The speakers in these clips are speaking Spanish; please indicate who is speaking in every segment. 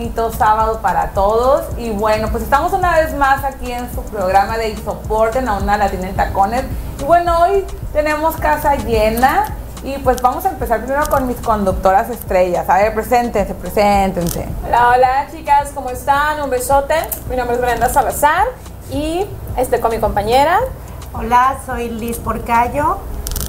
Speaker 1: Bonito sábado para todos. Y bueno, pues estamos una vez más aquí en su programa de Soporte en la una Latina en Tacones. Y bueno, hoy tenemos casa llena. Y pues vamos a empezar primero con mis conductoras estrellas. A ver, preséntense, preséntense.
Speaker 2: Hola, hola chicas, ¿cómo están? Un besote. Mi nombre es Brenda Salazar y estoy con mi compañera.
Speaker 3: Hola, soy Liz Porcayo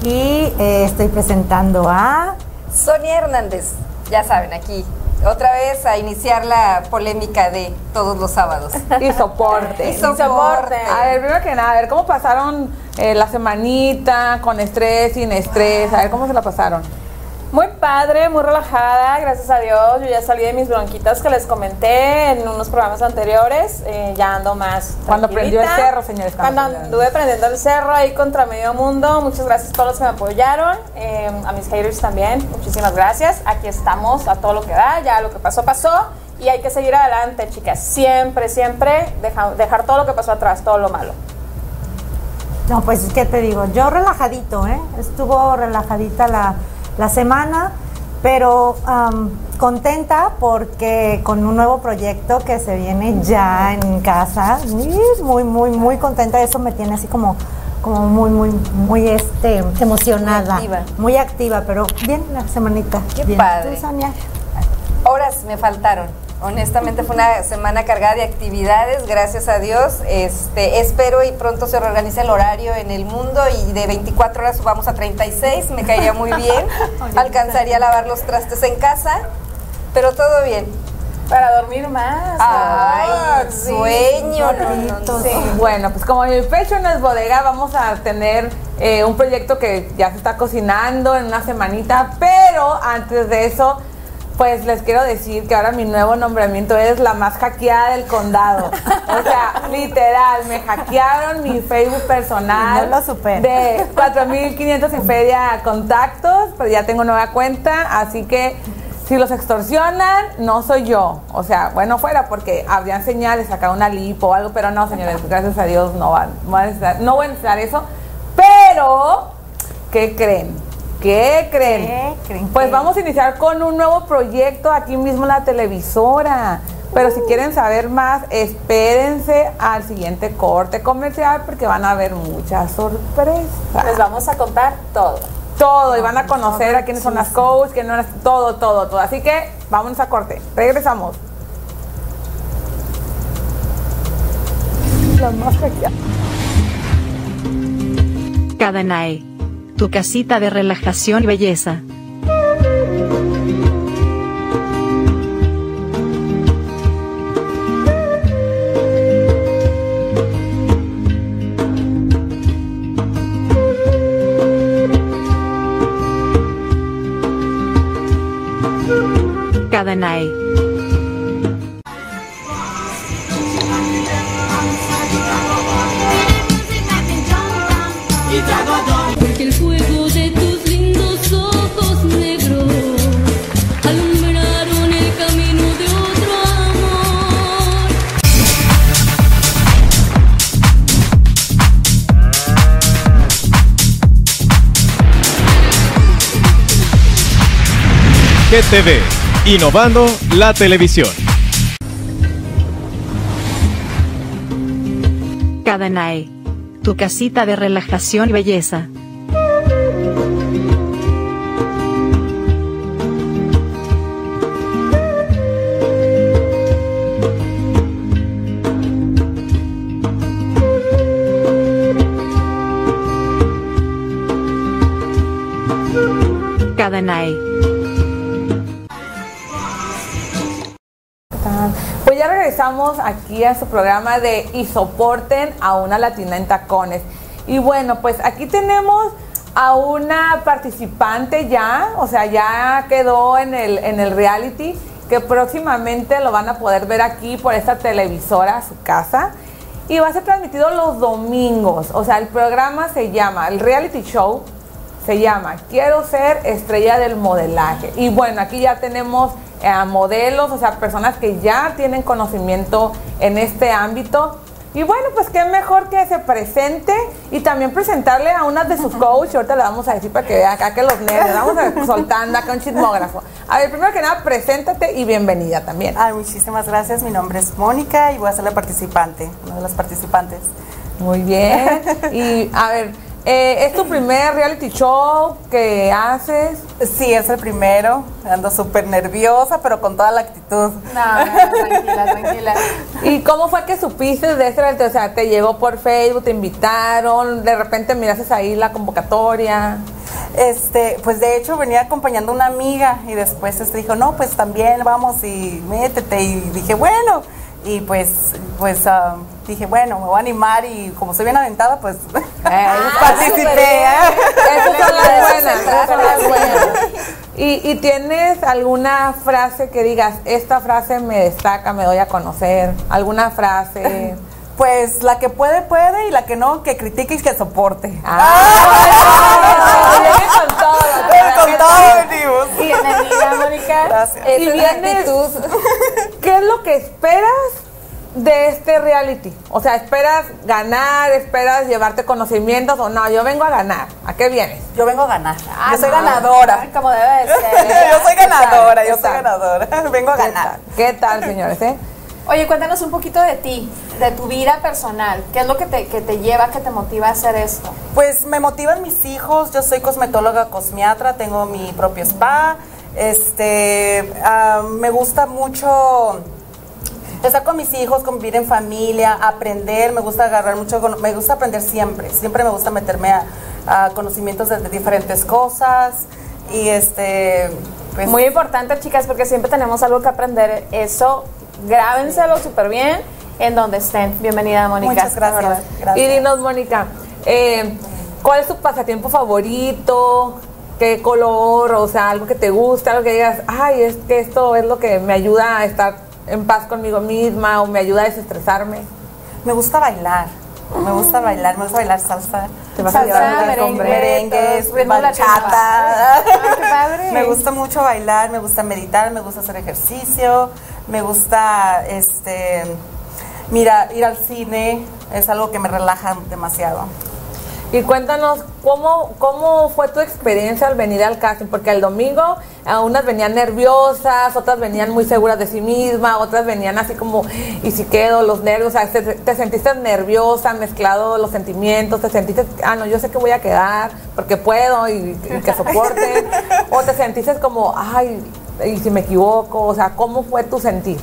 Speaker 3: y eh, estoy presentando a...
Speaker 4: Sonia Hernández, ya saben, aquí otra vez a iniciar la polémica de todos los sábados.
Speaker 1: Y soporte.
Speaker 4: Y soporte.
Speaker 1: A ver, primero que nada, a ver, ¿cómo pasaron eh, la semanita? ¿Con estrés, sin estrés? A ver, ¿cómo se la pasaron?
Speaker 2: Muy padre, muy relajada, gracias a Dios. Yo ya salí de mis bronquitas que les comenté en unos programas anteriores. eh, ya ando más.
Speaker 1: Cuando prendió el cerro, señores.
Speaker 2: Cuando anduve prendiendo el cerro ahí contra medio mundo. Muchas gracias a todos los que me apoyaron. eh, a mis haters también. Muchísimas gracias. Aquí estamos a todo lo que da. Ya lo que pasó, pasó. Y hay que seguir adelante, chicas. Siempre, siempre deja- dejar todo lo que pasó atrás, todo lo malo.
Speaker 3: No, pues, ¿qué te digo? Yo relajadito, ¿eh? Estuvo relajadita la, la semana, pero am, contenta porque con un nuevo proyecto que se viene ya en casa. Muy, muy, muy contenta. Eso me tiene así como como muy, muy, muy este, emocionada.
Speaker 4: Muy activa.
Speaker 3: Muy activa, pero bien la semanita.
Speaker 4: Qué
Speaker 3: bien.
Speaker 4: padre.
Speaker 3: ¿Tú, Sonia?
Speaker 4: Horas me faltaron. Honestamente fue una semana cargada de actividades, gracias a Dios. Este, espero y pronto se reorganice el horario en el mundo y de 24 horas subamos a 36, me caería muy bien. Alcanzaría a lavar los trastes en casa, pero todo bien.
Speaker 2: Para dormir más.
Speaker 4: Ay,
Speaker 2: Ah, sí.
Speaker 4: sueño. no, no, no,
Speaker 3: Bonito.
Speaker 4: sí.
Speaker 1: Bueno, pues como mi pecho no es bodega, vamos a tener eh, un proyecto que ya se está cocinando en una semanita, pero antes de eso, pues les quiero decir que ahora mi nuevo nombramiento es la más hackeada del condado. O sea, literal, me hackearon mi Facebook personal.
Speaker 3: No lo supero.
Speaker 1: De 4.500 y feria contactos, pues ya tengo nueva cuenta, así que si los extorsionan, no soy yo. O sea, bueno, fuera porque habrían señales, sacar una lipo o algo, pero no, señores, gracias a Dios no van, no van a necesitar, no voy a necesitar eso. Pero, ¿qué creen? ¿Qué creen?
Speaker 3: ¿Qué creen?
Speaker 1: Pues
Speaker 3: ¿Qué?
Speaker 1: vamos a iniciar con un nuevo proyecto aquí mismo en la televisora. Pero si quieren saber más, espérense al siguiente corte comercial porque van a ver muchas sorpresas
Speaker 2: Les vamos a contar todo.
Speaker 1: todo y van a conocer a quiénes son las coaches, quiénes no las, todo, todo, todo. Así que vámonos a corte. Regresamos. Las más hackeadas.
Speaker 5: Tu casita de relajación y belleza.
Speaker 6: Porque
Speaker 7: GTV, innovando la televisión.
Speaker 5: Cadanae, tu casita de relajación y belleza.
Speaker 1: E, aquí a su programa de Y soporten a una latina en tacones. Y bueno, pues aquí tenemos a una participante ya, o sea, ya quedó en el, en el reality, que próximamente lo van a poder ver aquí por esta televisora su casa. Y va a ser transmitido los domingos. O sea, el programa se llama, el reality show se llama Quiero ser estrella del modelaje. Y bueno, aquí ya tenemos a modelos, o sea, personas que ya tienen conocimiento en este ámbito. Y bueno, pues qué mejor que se presente y también presentarle a una de sus coaches. Ahorita le vamos a decir para que vea acá que los nervios, vamos a soltando acá un chismógrafo. A ver, primero que nada, preséntate y bienvenida también.
Speaker 8: Ay, muchísimas gracias. Mi nombre es Mónica y voy a ser la participante, una de las participantes.
Speaker 1: Muy bien. Y a ver, eh, ¿es tu primer reality show que haces?
Speaker 8: Sí, es el primero. Ando súper nerviosa, pero con toda la actitud.
Speaker 2: No, no, tranquila, tranquila.
Speaker 1: ¿Y cómo fue que supiste de este reality? O sea, ¿te llegó por Facebook, te invitaron, de repente miraste ahí la convocatoria?
Speaker 8: Este, pues de hecho venía acompañando a una amiga y después este dijo, no, pues también vamos y métete. Y dije, bueno, y pues, pues ah, dije, bueno, me voy a animar y como soy bien aventada, pues participé. ¿eh?
Speaker 1: Esas son las buenas, esas son las buenas. ¿Y, y tienes alguna frase que digas, esta frase me destaca, me doy a conocer? ¿Alguna frase?
Speaker 8: Pues la que puede, puede y la que no, que critique y que soporte.
Speaker 1: Ah, viene con todo.
Speaker 8: Con todo venimos.
Speaker 2: Bienvenida, Mónica.
Speaker 8: Gracias.
Speaker 1: Y vienes, ¿qué es lo que esperas de este reality? O sea, ¿esperas ganar? ¿Esperas llevarte conocimientos? O no, yo vengo a ganar. ¿A qué vienes?
Speaker 8: Yo vengo a ganar.
Speaker 2: Ah,
Speaker 8: yo soy
Speaker 2: no.
Speaker 8: ganadora.
Speaker 2: Como debe de ser.
Speaker 8: yo soy ganadora, yo
Speaker 1: ¿Qué
Speaker 8: soy ganadora. Vengo a
Speaker 1: ¿Qué
Speaker 8: ganar.
Speaker 1: tal? ¿Qué tal, señores? eh?
Speaker 2: Oye, cuéntanos un poquito de ti, de tu vida personal. ¿Qué es lo que te, que te lleva, que te motiva a hacer esto?
Speaker 8: Pues me motivan mis hijos, yo soy cosmetóloga cosmiatra, tengo mi propio spa, este, ah, me gusta mucho estar con mis hijos, convivir en familia, aprender, me gusta agarrar mucho, me gusta aprender siempre, siempre me gusta meterme a, a conocimientos de, de diferentes cosas y este, pues,
Speaker 2: Muy importante, chicas, porque siempre tenemos algo que aprender. Eso, grábenselo súper bien en donde estén. Bienvenida, Mónica.
Speaker 8: muchas gracias. gracias.
Speaker 1: Y dinos, Mónica, eh, ¿cuál es tu pasatiempo favorito? ¿Qué color? O sea, algo que te gusta, algo que digas, ay, es que esto es lo que me ayuda a estar en paz conmigo misma o me ayuda a desestresarme.
Speaker 8: Me gusta bailar. Me gusta bailar, me gusta bailar salsa.
Speaker 1: Te vas a llevar
Speaker 2: merengue,
Speaker 8: merengues, bachata.
Speaker 2: Ay, qué padre.
Speaker 8: Me gusta mucho bailar, me gusta meditar, me gusta hacer ejercicio, me gusta este mira, ir al cine, es algo que me relaja demasiado.
Speaker 1: Y cuéntanos, ¿cómo, ¿cómo fue tu experiencia al venir al casting? Porque el domingo a unas venían nerviosas, otras venían muy seguras de sí mismas, otras venían así como, y si quedo, los nervios, o sea, te, te sentiste nerviosa, mezclado los sentimientos, te sentiste, ah, no, yo sé que voy a quedar porque puedo y, y que soporte, o te sentiste como, ay, y si me equivoco, o sea, ¿cómo fue tu sentir?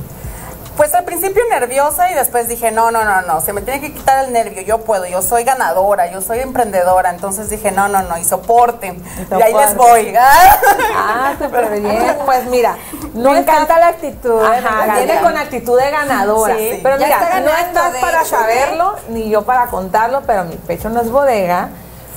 Speaker 8: Pues al principio nerviosa y después dije, no, no, no, no, se me tiene que quitar el nervio, yo puedo, yo soy ganadora, yo soy emprendedora, entonces dije, no, no, no, y soporten, y, ahí les voy.
Speaker 1: Ah, súper bien. Pues mira, no
Speaker 2: Me encanta la actitud.
Speaker 1: Ajá, viene con actitud de ganadora.
Speaker 8: Sí.
Speaker 1: Pero
Speaker 4: Ya
Speaker 1: mira, no estás para
Speaker 4: hecho, ¿eh?
Speaker 1: saberlo, ni yo para contarlo, pero mi pecho no es bodega.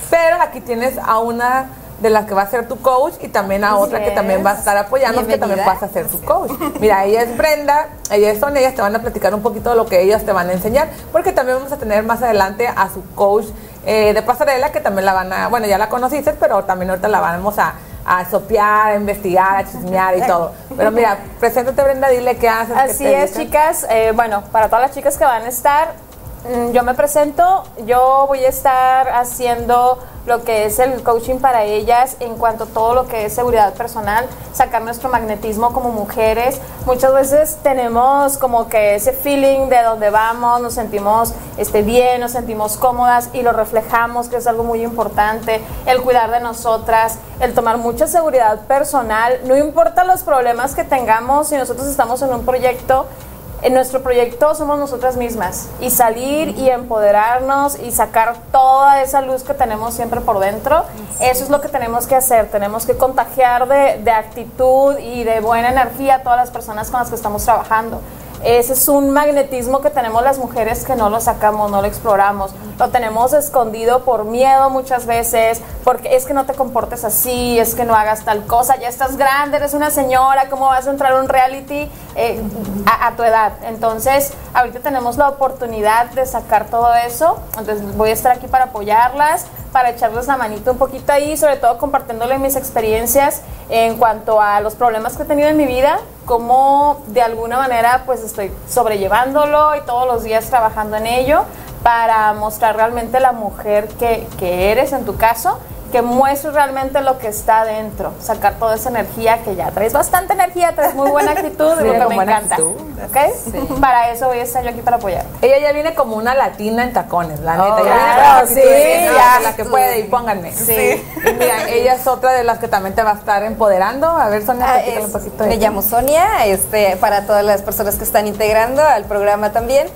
Speaker 1: Pero aquí tienes a una de las que va a ser tu coach y también a otra que
Speaker 2: es.
Speaker 1: también va a estar apoyando que también vas a ser tu coach. Mira, ella es Brenda, ellas son ellas, te van a platicar un poquito de lo que ellas te van a enseñar, porque también vamos a tener más adelante a su coach eh, de pasarela, que también la van a, bueno, ya la conociste, pero también ahorita la vamos a, a sopear, a investigar, a chismear y todo. Pero mira, preséntate Brenda, dile qué haces.
Speaker 2: Así es,
Speaker 1: dedicas.
Speaker 2: chicas. Eh, bueno, para todas las chicas que van a estar, yo me presento. Yo voy a estar haciendo lo que es el coaching para ellas en cuanto a todo lo que es seguridad personal, sacar nuestro magnetismo como mujeres. Muchas veces tenemos como que ese feeling de donde vamos, nos sentimos este, bien, nos sentimos cómodas y lo reflejamos, que es algo muy importante. El cuidar de nosotras, el tomar mucha seguridad personal, no importa los problemas que tengamos, si nosotros estamos en un proyecto, en nuestro proyecto somos nosotras mismas y salir y empoderarnos y sacar toda esa luz que tenemos siempre por dentro, eso es lo que tenemos que hacer, tenemos que contagiar de, de actitud y de buena energía a todas las personas con las que estamos trabajando. Ese es un magnetismo que tenemos las mujeres que no lo sacamos, no lo exploramos. Lo tenemos escondido por miedo muchas veces, porque es que no te comportes así, es que no hagas tal cosa, ya estás grande, eres una señora, ¿cómo vas a entrar a un reality eh, a, a tu edad? Entonces, ahorita tenemos la oportunidad de sacar todo eso, entonces voy a estar aquí para apoyarlas, para echarles la manito un poquito ahí, sobre todo compartiéndole mis experiencias en cuanto a los problemas que he tenido en mi vida, cómo de alguna manera pues estoy sobrellevándolo y todos los días trabajando en ello para mostrar realmente la mujer que, que eres en tu caso, que muestres realmente lo que está dentro, sacar toda esa energía que ya traes bastante energía, traes muy buena actitud,
Speaker 1: Sí,
Speaker 2: lo que me encanta.
Speaker 1: actitud.
Speaker 2: ¿ok? Para eso voy a estar yo aquí para apoyar.
Speaker 1: Ella ya viene como una latina en tacones, la neta.
Speaker 2: Oh,
Speaker 1: ya viene
Speaker 2: claro, sí, ya.
Speaker 1: La que puede, y pónganme.
Speaker 2: Sí.
Speaker 1: Y mira, ella es otra de las que también te va a estar empoderando. A ver, Sonia,
Speaker 4: Ah, es-
Speaker 1: un poquito de
Speaker 4: me llamo Sonia, este, para todas las personas que están integrando al programa también.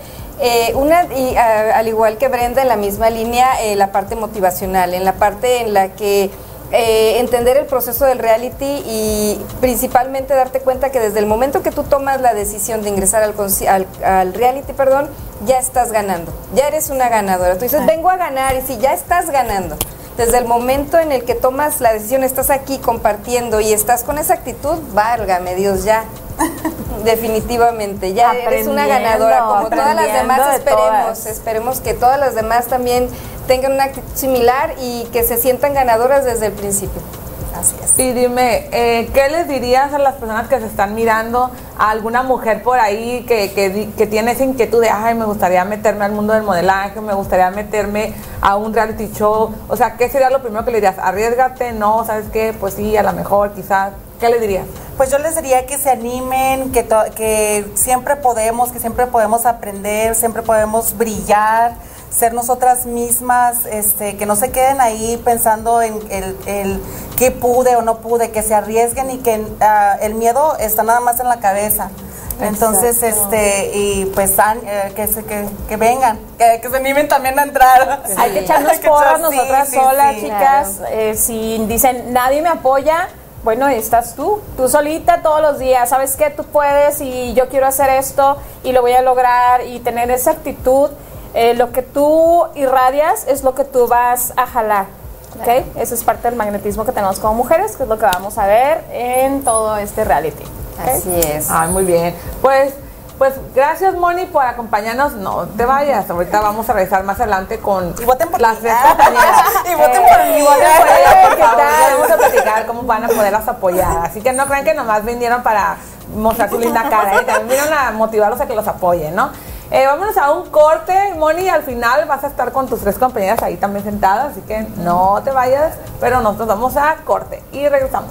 Speaker 4: Eh, una, y, ah, al igual que Brenda, en la misma línea, eh, la parte motivacional, en la parte en la que eh, entender el proceso del reality y principalmente darte cuenta que desde el momento que tú tomas la decisión de ingresar al, al, al reality, perdón, ya estás ganando, ya eres una ganadora. Tú dices, vengo a ganar y si ya estás ganando. Desde el momento en el que tomas la decisión, estás aquí compartiendo y estás con esa actitud, válgame Dios, ya. Definitivamente, ya eres una ganadora, como todas las demás,
Speaker 2: de
Speaker 4: esperemos,
Speaker 2: todas.
Speaker 4: esperemos que todas las demás también tengan una actitud similar y que se sientan ganadoras desde el principio.
Speaker 8: Así es.
Speaker 1: Y dime, eh, ¿qué les dirías a las personas que se están mirando, a alguna mujer por ahí que, que, que tiene esa inquietud de, ay, me gustaría meterme al mundo del modelaje, me gustaría meterme a un reality show? O sea, ¿qué sería lo primero que le dirías? Arriesgate, no, ¿sabes qué? Pues sí, a lo mejor, quizás. ¿Qué le dirías?
Speaker 8: Pues yo les diría que se animen, que, que siempre podemos, que siempre podemos aprender, siempre podemos brillar, ser nosotras mismas, este, que no se queden ahí pensando en el, el qué pude o no pude, que se arriesguen y que ah, el miedo está nada más en la cabeza. Entonces, este, y pues an- eh, que, se, que, que vengan, que, que se animen también a entrar.
Speaker 2: Hay que echarnos porras nosotras
Speaker 8: sí,
Speaker 2: solas,
Speaker 8: sí.
Speaker 2: chicas. Eh, si dicen nadie me apoya, bueno, estás tú, tú solita todos los días. Sabes que tú puedes y yo quiero hacer esto y lo voy a lograr y tener esa actitud. Eh, lo que tú irradias es lo que tú vas a jalar. ¿ok? Eso es parte del magnetismo que tenemos como mujeres, que es lo que vamos a ver en todo este reality. ¿ok?
Speaker 4: Así es.
Speaker 1: Ay, muy bien. Pues, pues gracias, Moni, por acompañarnos. No te vayas. Ahorita vamos a regresar más adelante con
Speaker 8: Y voten por
Speaker 1: las
Speaker 8: mí.
Speaker 1: tres compañeras.
Speaker 8: Y voten
Speaker 1: Eh,
Speaker 8: por mí.
Speaker 1: Y voten por ella, por
Speaker 2: ¿Qué
Speaker 1: favor. Vamos a platicar cómo van a poderlas apoyar. Así que no crean que nomás vinieron para mostrar su linda cara. ¿eh? También vinieron a motivarlos a que los apoyen, ¿no? Eh, vámonos a un corte, Moni, al final vas a estar con tus tres compañeras ahí también sentadas, así que no te vayas, pero nosotros vamos a corte y regresamos.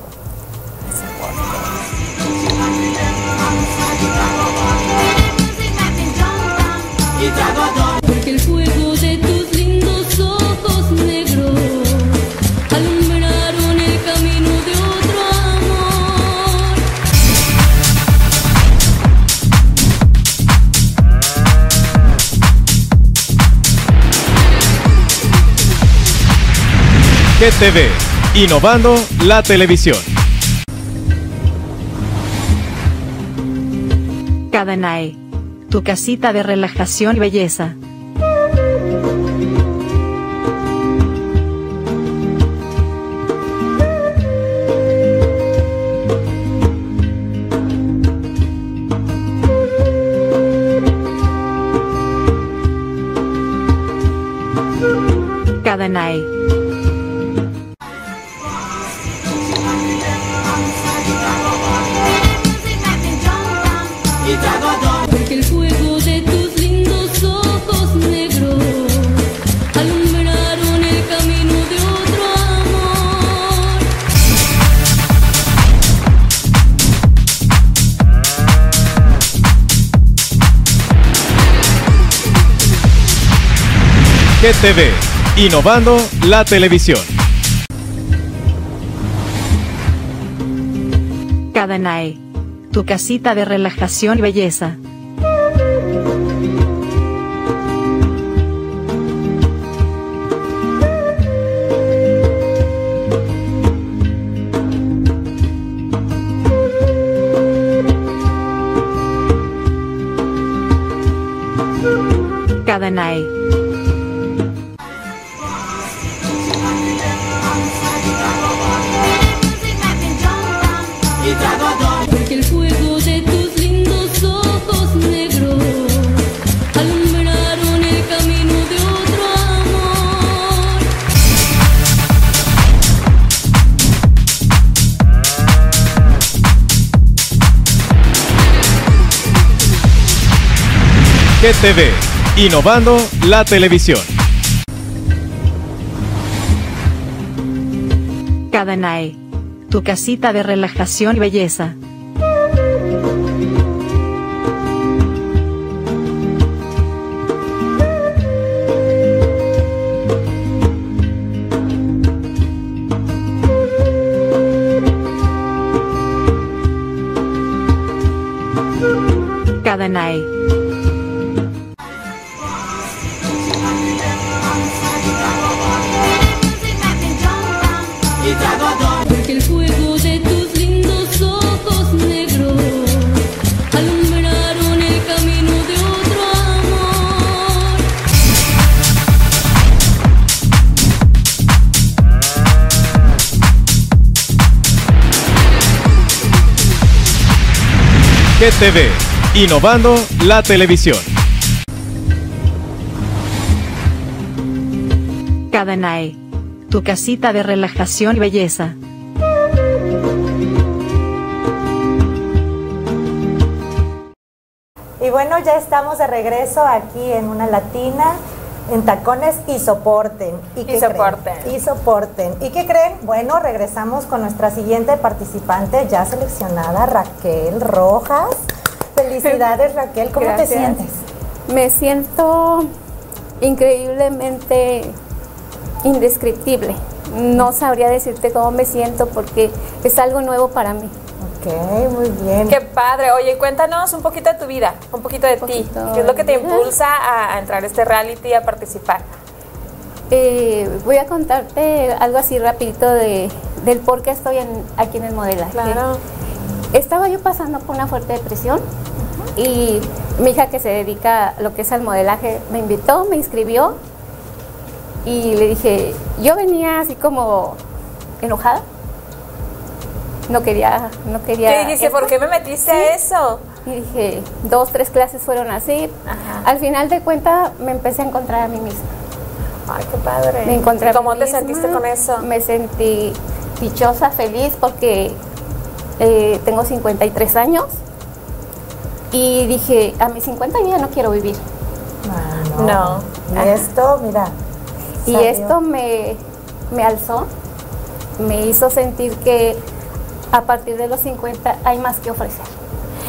Speaker 7: GTV, innovando la televisión.
Speaker 5: Cadanae. Tu casita de relajación y belleza.
Speaker 7: GTV, innovando la televisión.
Speaker 5: Cadanae. Tu casita de relajación y belleza.
Speaker 7: GTV, innovando la televisión.
Speaker 5: Cadanae. Tu casita de relajación y belleza. Cadanae.
Speaker 7: GTV, innovando la televisión.
Speaker 5: Cadanae. Tu casita de relajación y belleza.
Speaker 3: Y bueno, ya estamos de regreso aquí en una latina, en tacones y soporten. ¿Y, qué
Speaker 2: Y soporten.
Speaker 3: creen? Y soporten. ¿Y qué creen? Bueno, regresamos con nuestra siguiente participante ya seleccionada, Raquel Rojas. Felicidades, Raquel. ¿Cómo
Speaker 9: Gracias.
Speaker 3: te sientes?
Speaker 9: Me siento increíblemente indescriptible. No sabría decirte cómo me siento porque es algo nuevo para mí.
Speaker 3: Ok, muy bien.
Speaker 2: Qué padre. Oye, cuéntanos un poquito de tu vida, un poquito de ti.
Speaker 9: poquito
Speaker 2: ¿Qué es lo que te impulsa a, a entrar a este reality y a participar?
Speaker 9: Eh, voy a contarte algo así rapidito de, del por qué estoy en- aquí en el modelaje.
Speaker 2: Claro.
Speaker 9: Estaba yo pasando por una fuerte depresión y mi hija que se dedica a lo que es al modelaje me invitó, me inscribió y le dije, yo venía así como enojada. No quería, no quería.
Speaker 2: ¿Qué dijiste?
Speaker 9: esto.
Speaker 2: ¿Por qué me metiste
Speaker 9: Sí.
Speaker 2: a eso?
Speaker 9: Y dije, dos, tres clases fueron así.
Speaker 2: Ajá.
Speaker 9: Al final de cuentas me empecé a encontrar a mí misma.
Speaker 2: Ay, qué padre.
Speaker 9: Me encontré
Speaker 2: ¿Y
Speaker 9: a mí
Speaker 2: ¿Cómo te
Speaker 9: misma,
Speaker 2: sentiste con eso?
Speaker 9: Me sentí dichosa, feliz porque eh, tengo 53 años y dije, a mis 50 yo ya no quiero vivir.
Speaker 3: Ah,
Speaker 2: No.
Speaker 3: Y esto, mira.
Speaker 9: Y
Speaker 3: salió.
Speaker 9: esto me, me alzó, me hizo sentir que a partir de los 50 hay más que ofrecer.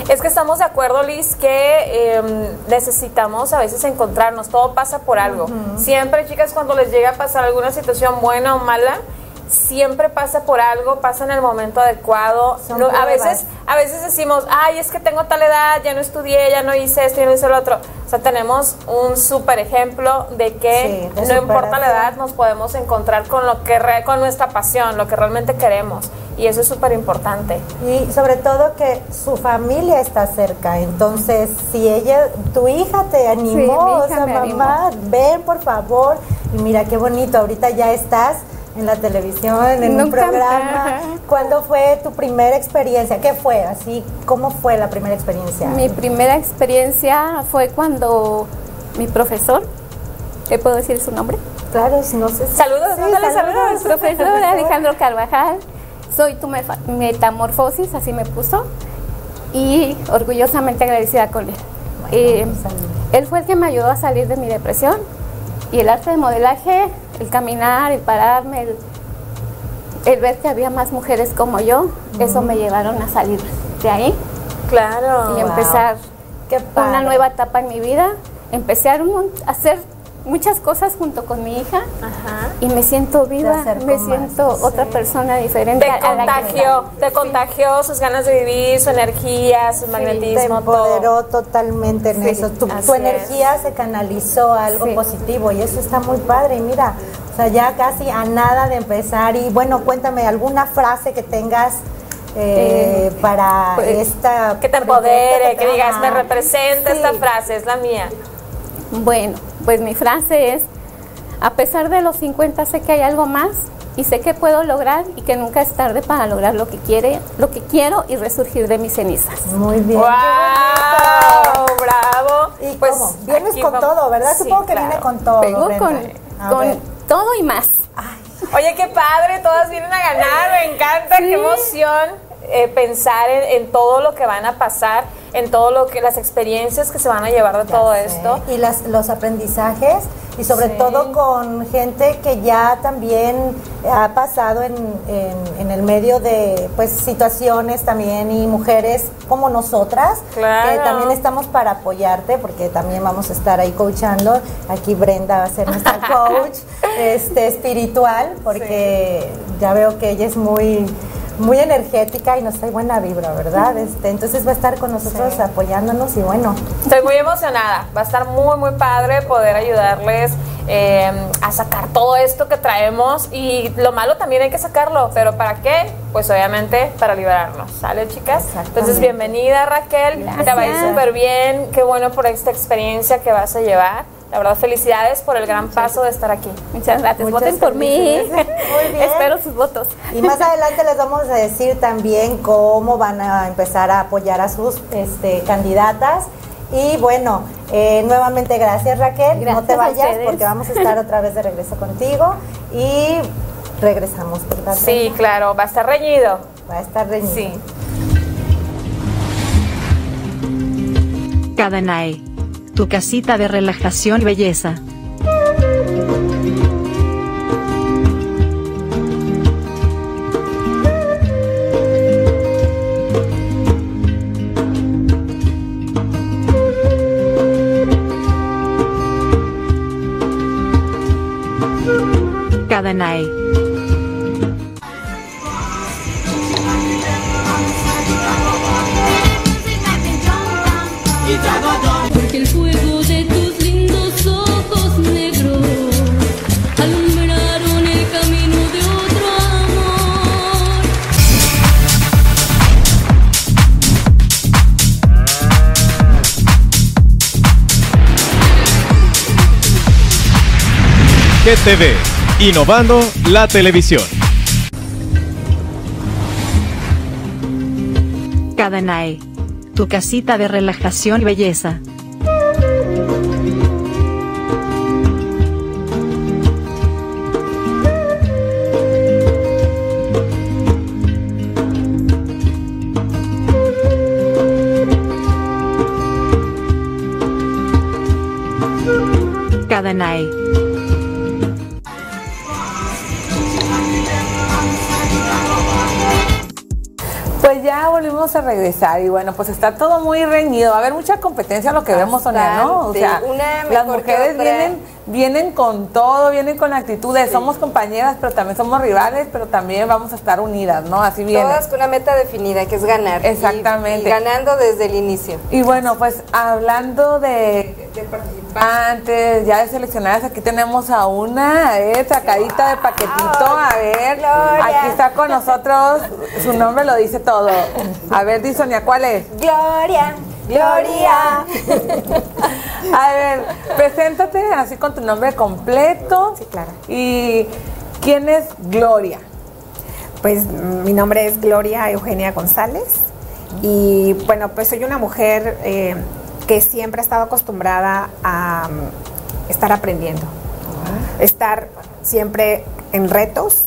Speaker 2: Es que estamos de acuerdo, Liz, que em, necesitamos a veces encontrarnos. Todo pasa por algo. Siempre, chicas, cuando les llega a pasar alguna situación buena o mala, siempre pasa por algo, pasa en el momento adecuado.
Speaker 3: Son
Speaker 2: No, a veces, a veces decimos, ay, es que tengo tal edad, ya no estudié, ya no hice esto, ya no hice lo otro. O sea, tenemos un súper ejemplo de que
Speaker 3: Sí, de
Speaker 2: no importa la edad, nos podemos encontrar con lo que re- con nuestra pasión, lo que realmente queremos. Y eso es súper importante.
Speaker 3: Y sobre todo que su familia está cerca, entonces si ella, tu hija te animó,
Speaker 9: hija
Speaker 3: o sea,
Speaker 9: animó.
Speaker 3: mamá, ven por favor, y mira qué bonito, ahorita ya estás en la televisión, en un
Speaker 9: Nunca-
Speaker 3: programa. ¿Cuándo fue tu primera experiencia? ¿Qué fue? Así, ¿cómo fue la primera experiencia?
Speaker 9: Mi primera experiencia fue cuando mi profesor, ¿te puedo decir su nombre?
Speaker 3: Claro, si no sé.
Speaker 2: Saludos,
Speaker 3: Sí,
Speaker 2: mándale saludos.
Speaker 9: profesor Alejandro Carvajal, soy tu metamorfosis, así me puso, y orgullosamente agradecida con él. Eh,
Speaker 3: saludos.
Speaker 9: él fue el que me ayudó a salir de mi depresión y el arte de modelaje, el caminar, el pararme, el, el ver que había más mujeres como yo, eso me llevaron a salir de ahí
Speaker 2: Claro.
Speaker 9: y empezar una nueva etapa en mi vida. Empecé a un a hacer muchas cosas junto con mi hija
Speaker 2: Ajá.
Speaker 9: y me siento viva, me
Speaker 3: más,
Speaker 9: siento
Speaker 3: sí.
Speaker 9: otra persona diferente.
Speaker 2: Te
Speaker 9: a que
Speaker 2: contagió, te contagió sus ganas de vivir, su energía, su
Speaker 3: te
Speaker 2: magnetismo,
Speaker 3: empoderó
Speaker 2: todo.
Speaker 3: totalmente en
Speaker 9: Sí,
Speaker 3: eso. Tu,
Speaker 2: es.
Speaker 3: energía se canalizó a algo
Speaker 9: Sí.
Speaker 3: positivo y eso está muy padre. Y mira, o sea, ya casi a nada de empezar. Y bueno, cuéntame alguna frase que tengas eh,
Speaker 9: Eh,
Speaker 3: para
Speaker 9: pues,
Speaker 3: esta.
Speaker 2: Que te empodere, que
Speaker 3: te-
Speaker 2: digas, me representa
Speaker 3: Sí.
Speaker 2: esta frase, es la mía.
Speaker 9: Bueno, pues mi frase es, a pesar de los 50 sé que hay algo más y sé que puedo lograr y que nunca es tarde para lograr lo que quiere, lo que quiero y resurgir de mis cenizas.
Speaker 3: Muy bien.
Speaker 2: ¡Wow! ¡Bravo!
Speaker 3: ¿Y
Speaker 2: Pues,
Speaker 3: cómo? Vienes con
Speaker 2: vamos-
Speaker 3: todo, ¿verdad?
Speaker 2: Sí,
Speaker 3: Supongo que
Speaker 2: claro.
Speaker 3: viene con todo.
Speaker 9: Vengo
Speaker 3: Brenda.
Speaker 9: con, con todo y más.
Speaker 2: Oye, qué padre, todas vienen a ganar, me encanta, qué emoción eh, pensar en, en todo lo que van a pasar. En todo lo que, las experiencias que se van a llevar de todo esto.
Speaker 3: Y las, los aprendizajes y sobre
Speaker 2: Sí.
Speaker 3: todo con gente que ya también ha pasado en, en- en el medio de pues situaciones también y mujeres como nosotras
Speaker 2: Claro.
Speaker 3: que también estamos para apoyarte porque también vamos a estar ahí coachando aquí Brenda va a ser nuestra coach este espiritual porque ya veo que ella es muy muy energética y nos trae buena vibra, ¿verdad? Este, entonces va a estar con nosotros
Speaker 2: Sí.
Speaker 3: apoyándonos y bueno,
Speaker 2: Estoy muy emocionada. Va a estar muy, muy padre poder ayudarles eh, a sacar todo esto que traemos. Y lo malo también hay que sacarlo. ¿Pero para qué? Pues obviamente para liberarnos. ¿Sale, chicas? Entonces, bienvenida, Raquel. Te va a ir súper bien. Qué bueno por esta experiencia que vas a llevar. La verdad, felicidades por el gran paso de estar aquí.
Speaker 9: Muchas gracias.
Speaker 3: Muchas
Speaker 9: Voten por mí.
Speaker 3: Muy bien.
Speaker 9: Espero sus votos.
Speaker 3: Y más adelante les vamos a decir también cómo van a empezar a apoyar a sus este, candidatas. Y bueno, eh, nuevamente gracias Raquel. no te vayas porque vamos a estar otra vez de regreso contigo. Y regresamos, ¿verdad?
Speaker 2: Sí, claro, va a estar reñido.
Speaker 3: Va a estar reñido.
Speaker 2: Sí.
Speaker 5: Cadanae. Tu casita de relajación y belleza.
Speaker 6: Porque
Speaker 7: GTV, innovando la televisión.
Speaker 5: Cadanae. Tu casita de relajación y belleza.
Speaker 1: A regresar y bueno, pues está todo muy reñido. Va a haber mucha competencia lo que vemos, Sonia, ¿no? O sea.
Speaker 4: Una
Speaker 1: las mujeres vienen, vienen con todo, vienen con actitudes. Somos compañeras, pero también somos rivales, pero también vamos a estar unidas, ¿no? Así viene.
Speaker 4: Todas con una meta definida, que es ganar. Y-
Speaker 1: Exactamente.
Speaker 4: Y, ganando desde el inicio.
Speaker 1: Y bueno, pues hablando de, de participantes, ya de seleccionadas, aquí tenemos a una eh, sacadita de paquetito. A ver,
Speaker 4: Gloria.
Speaker 1: aquí está con nosotros, su nombre lo dice todo. A ver, di Sonia, ¿cuál es?
Speaker 4: Gloria, Gloria.
Speaker 1: A ver, preséntate así con tu nombre completo.
Speaker 10: Sí, claro.
Speaker 1: ¿Y quién es Gloria?
Speaker 10: Pues mm, mi nombre es Gloria Eugenia González y bueno, pues soy una mujer eh, que siempre ha estado acostumbrada a mm, estar aprendiendo, estar siempre en retos,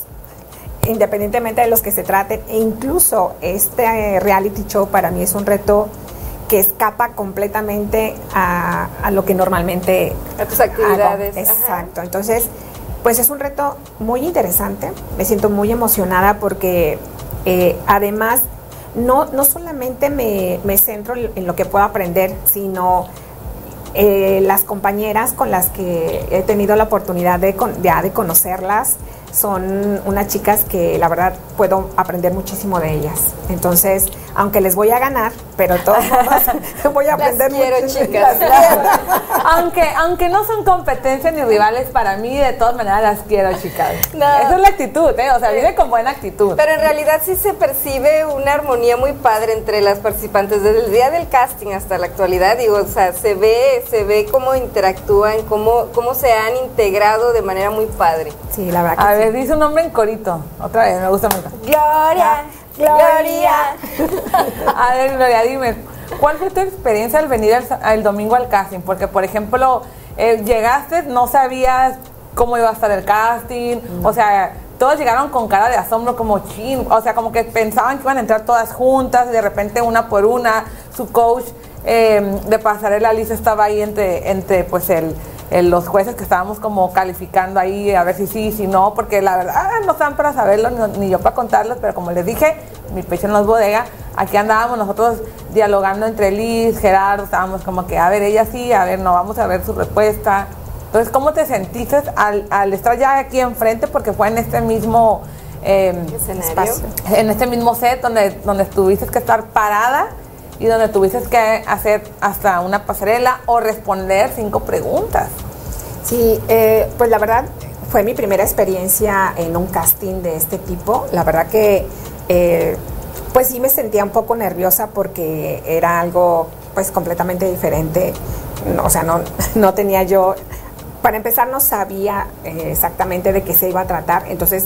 Speaker 10: independientemente de los que se traten, e incluso este eh, reality show para mí es un reto que escapa completamente a, a lo que normalmente
Speaker 4: A tus actividades.
Speaker 10: hago.
Speaker 4: Ajá.
Speaker 10: Exacto. Entonces, pues es un reto muy interesante. Me siento muy emocionada porque eh, además no, no solamente me, me centro en lo que puedo aprender, sino eh, las compañeras con las que he tenido la oportunidad de, ya de conocerlas son unas chicas que la verdad puedo aprender muchísimo de ellas. Entonces, aunque les voy a ganar, pero modos voy a
Speaker 4: Las
Speaker 10: aprender
Speaker 4: quiero,
Speaker 10: mucho.
Speaker 4: chicas.
Speaker 10: Las quiero.
Speaker 1: Aunque, aunque no son competencia ni rivales para mí, de todas maneras las quiero, chicas.
Speaker 4: No.
Speaker 1: Esa es la actitud, ¿eh? O sea, viene con buena actitud.
Speaker 4: Pero en realidad sí se percibe una armonía muy padre entre las participantes desde el día del casting hasta la actualidad. Digo, o sea, se ve, se ve cómo interactúan, cómo, cómo se han integrado de manera muy padre.
Speaker 10: Sí, la verdad que
Speaker 1: Ver, dice un nombre en corito. Otra vez, me gusta mucho.
Speaker 4: Gloria, Gloria.
Speaker 1: A ver, Gloria, dime, ¿cuál fue tu experiencia al venir el, domingo al casting? Porque, por ejemplo, eh, llegaste, no sabías cómo iba a estar el casting, o sea, todos llegaron con cara de asombro, como chin, o sea, como que pensaban que iban a entrar todas juntas, y de repente una por una, su coach eh, de pasarela Lisa estaba ahí entre, entre pues el, el- los jueces que estábamos como calificando ahí a ver si sí, si no, porque la verdad ah, no están para saberlo, ni, ni yo para contarlos, pero como les dije, mi pecho en los bodega, aquí andábamos nosotros dialogando entre Liz, Gerardo, estábamos como que, a ver, ella sí, a ver, no, vamos a ver su respuesta. Entonces, ¿cómo te sentiste al, al estar ya aquí enfrente? Porque fue en este mismo eh,
Speaker 4: Escenario.
Speaker 1: en este mismo set donde, donde tuviste que estar parada y donde tuviste que hacer hasta una pasarela o responder cinco preguntas.
Speaker 10: Sí, eh, pues la verdad fue mi primera experiencia en un casting de este tipo. La verdad que eh, pues sí me sentía un poco nerviosa porque era algo pues completamente diferente. No, o sea, no, no tenía yo, para empezar no sabía eh, exactamente de qué se iba a tratar, entonces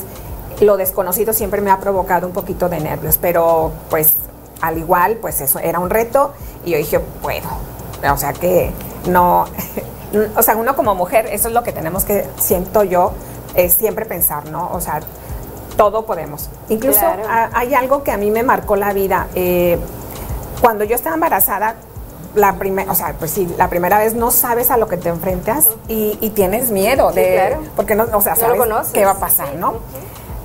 Speaker 10: lo desconocido siempre me ha provocado un poquito de nervios, pero pues al igual pues eso era un reto y yo dije, bueno, o sea que no, o sea, uno como mujer, eso es lo que tenemos que, siento yo, es siempre pensar, ¿no? O sea, todo podemos. Incluso
Speaker 4: Claro.
Speaker 10: a- hay algo que a mí me marcó la vida. eh, cuando yo estaba embarazada, la primera, o sea, pues sí, la primera vez no sabes a lo que te enfrentas y, y tienes miedo
Speaker 4: Sí,
Speaker 10: de,
Speaker 4: claro.
Speaker 10: porque no, o sea,
Speaker 4: No lo
Speaker 10: sabes
Speaker 4: conoces.
Speaker 10: qué va a pasar, ¿no?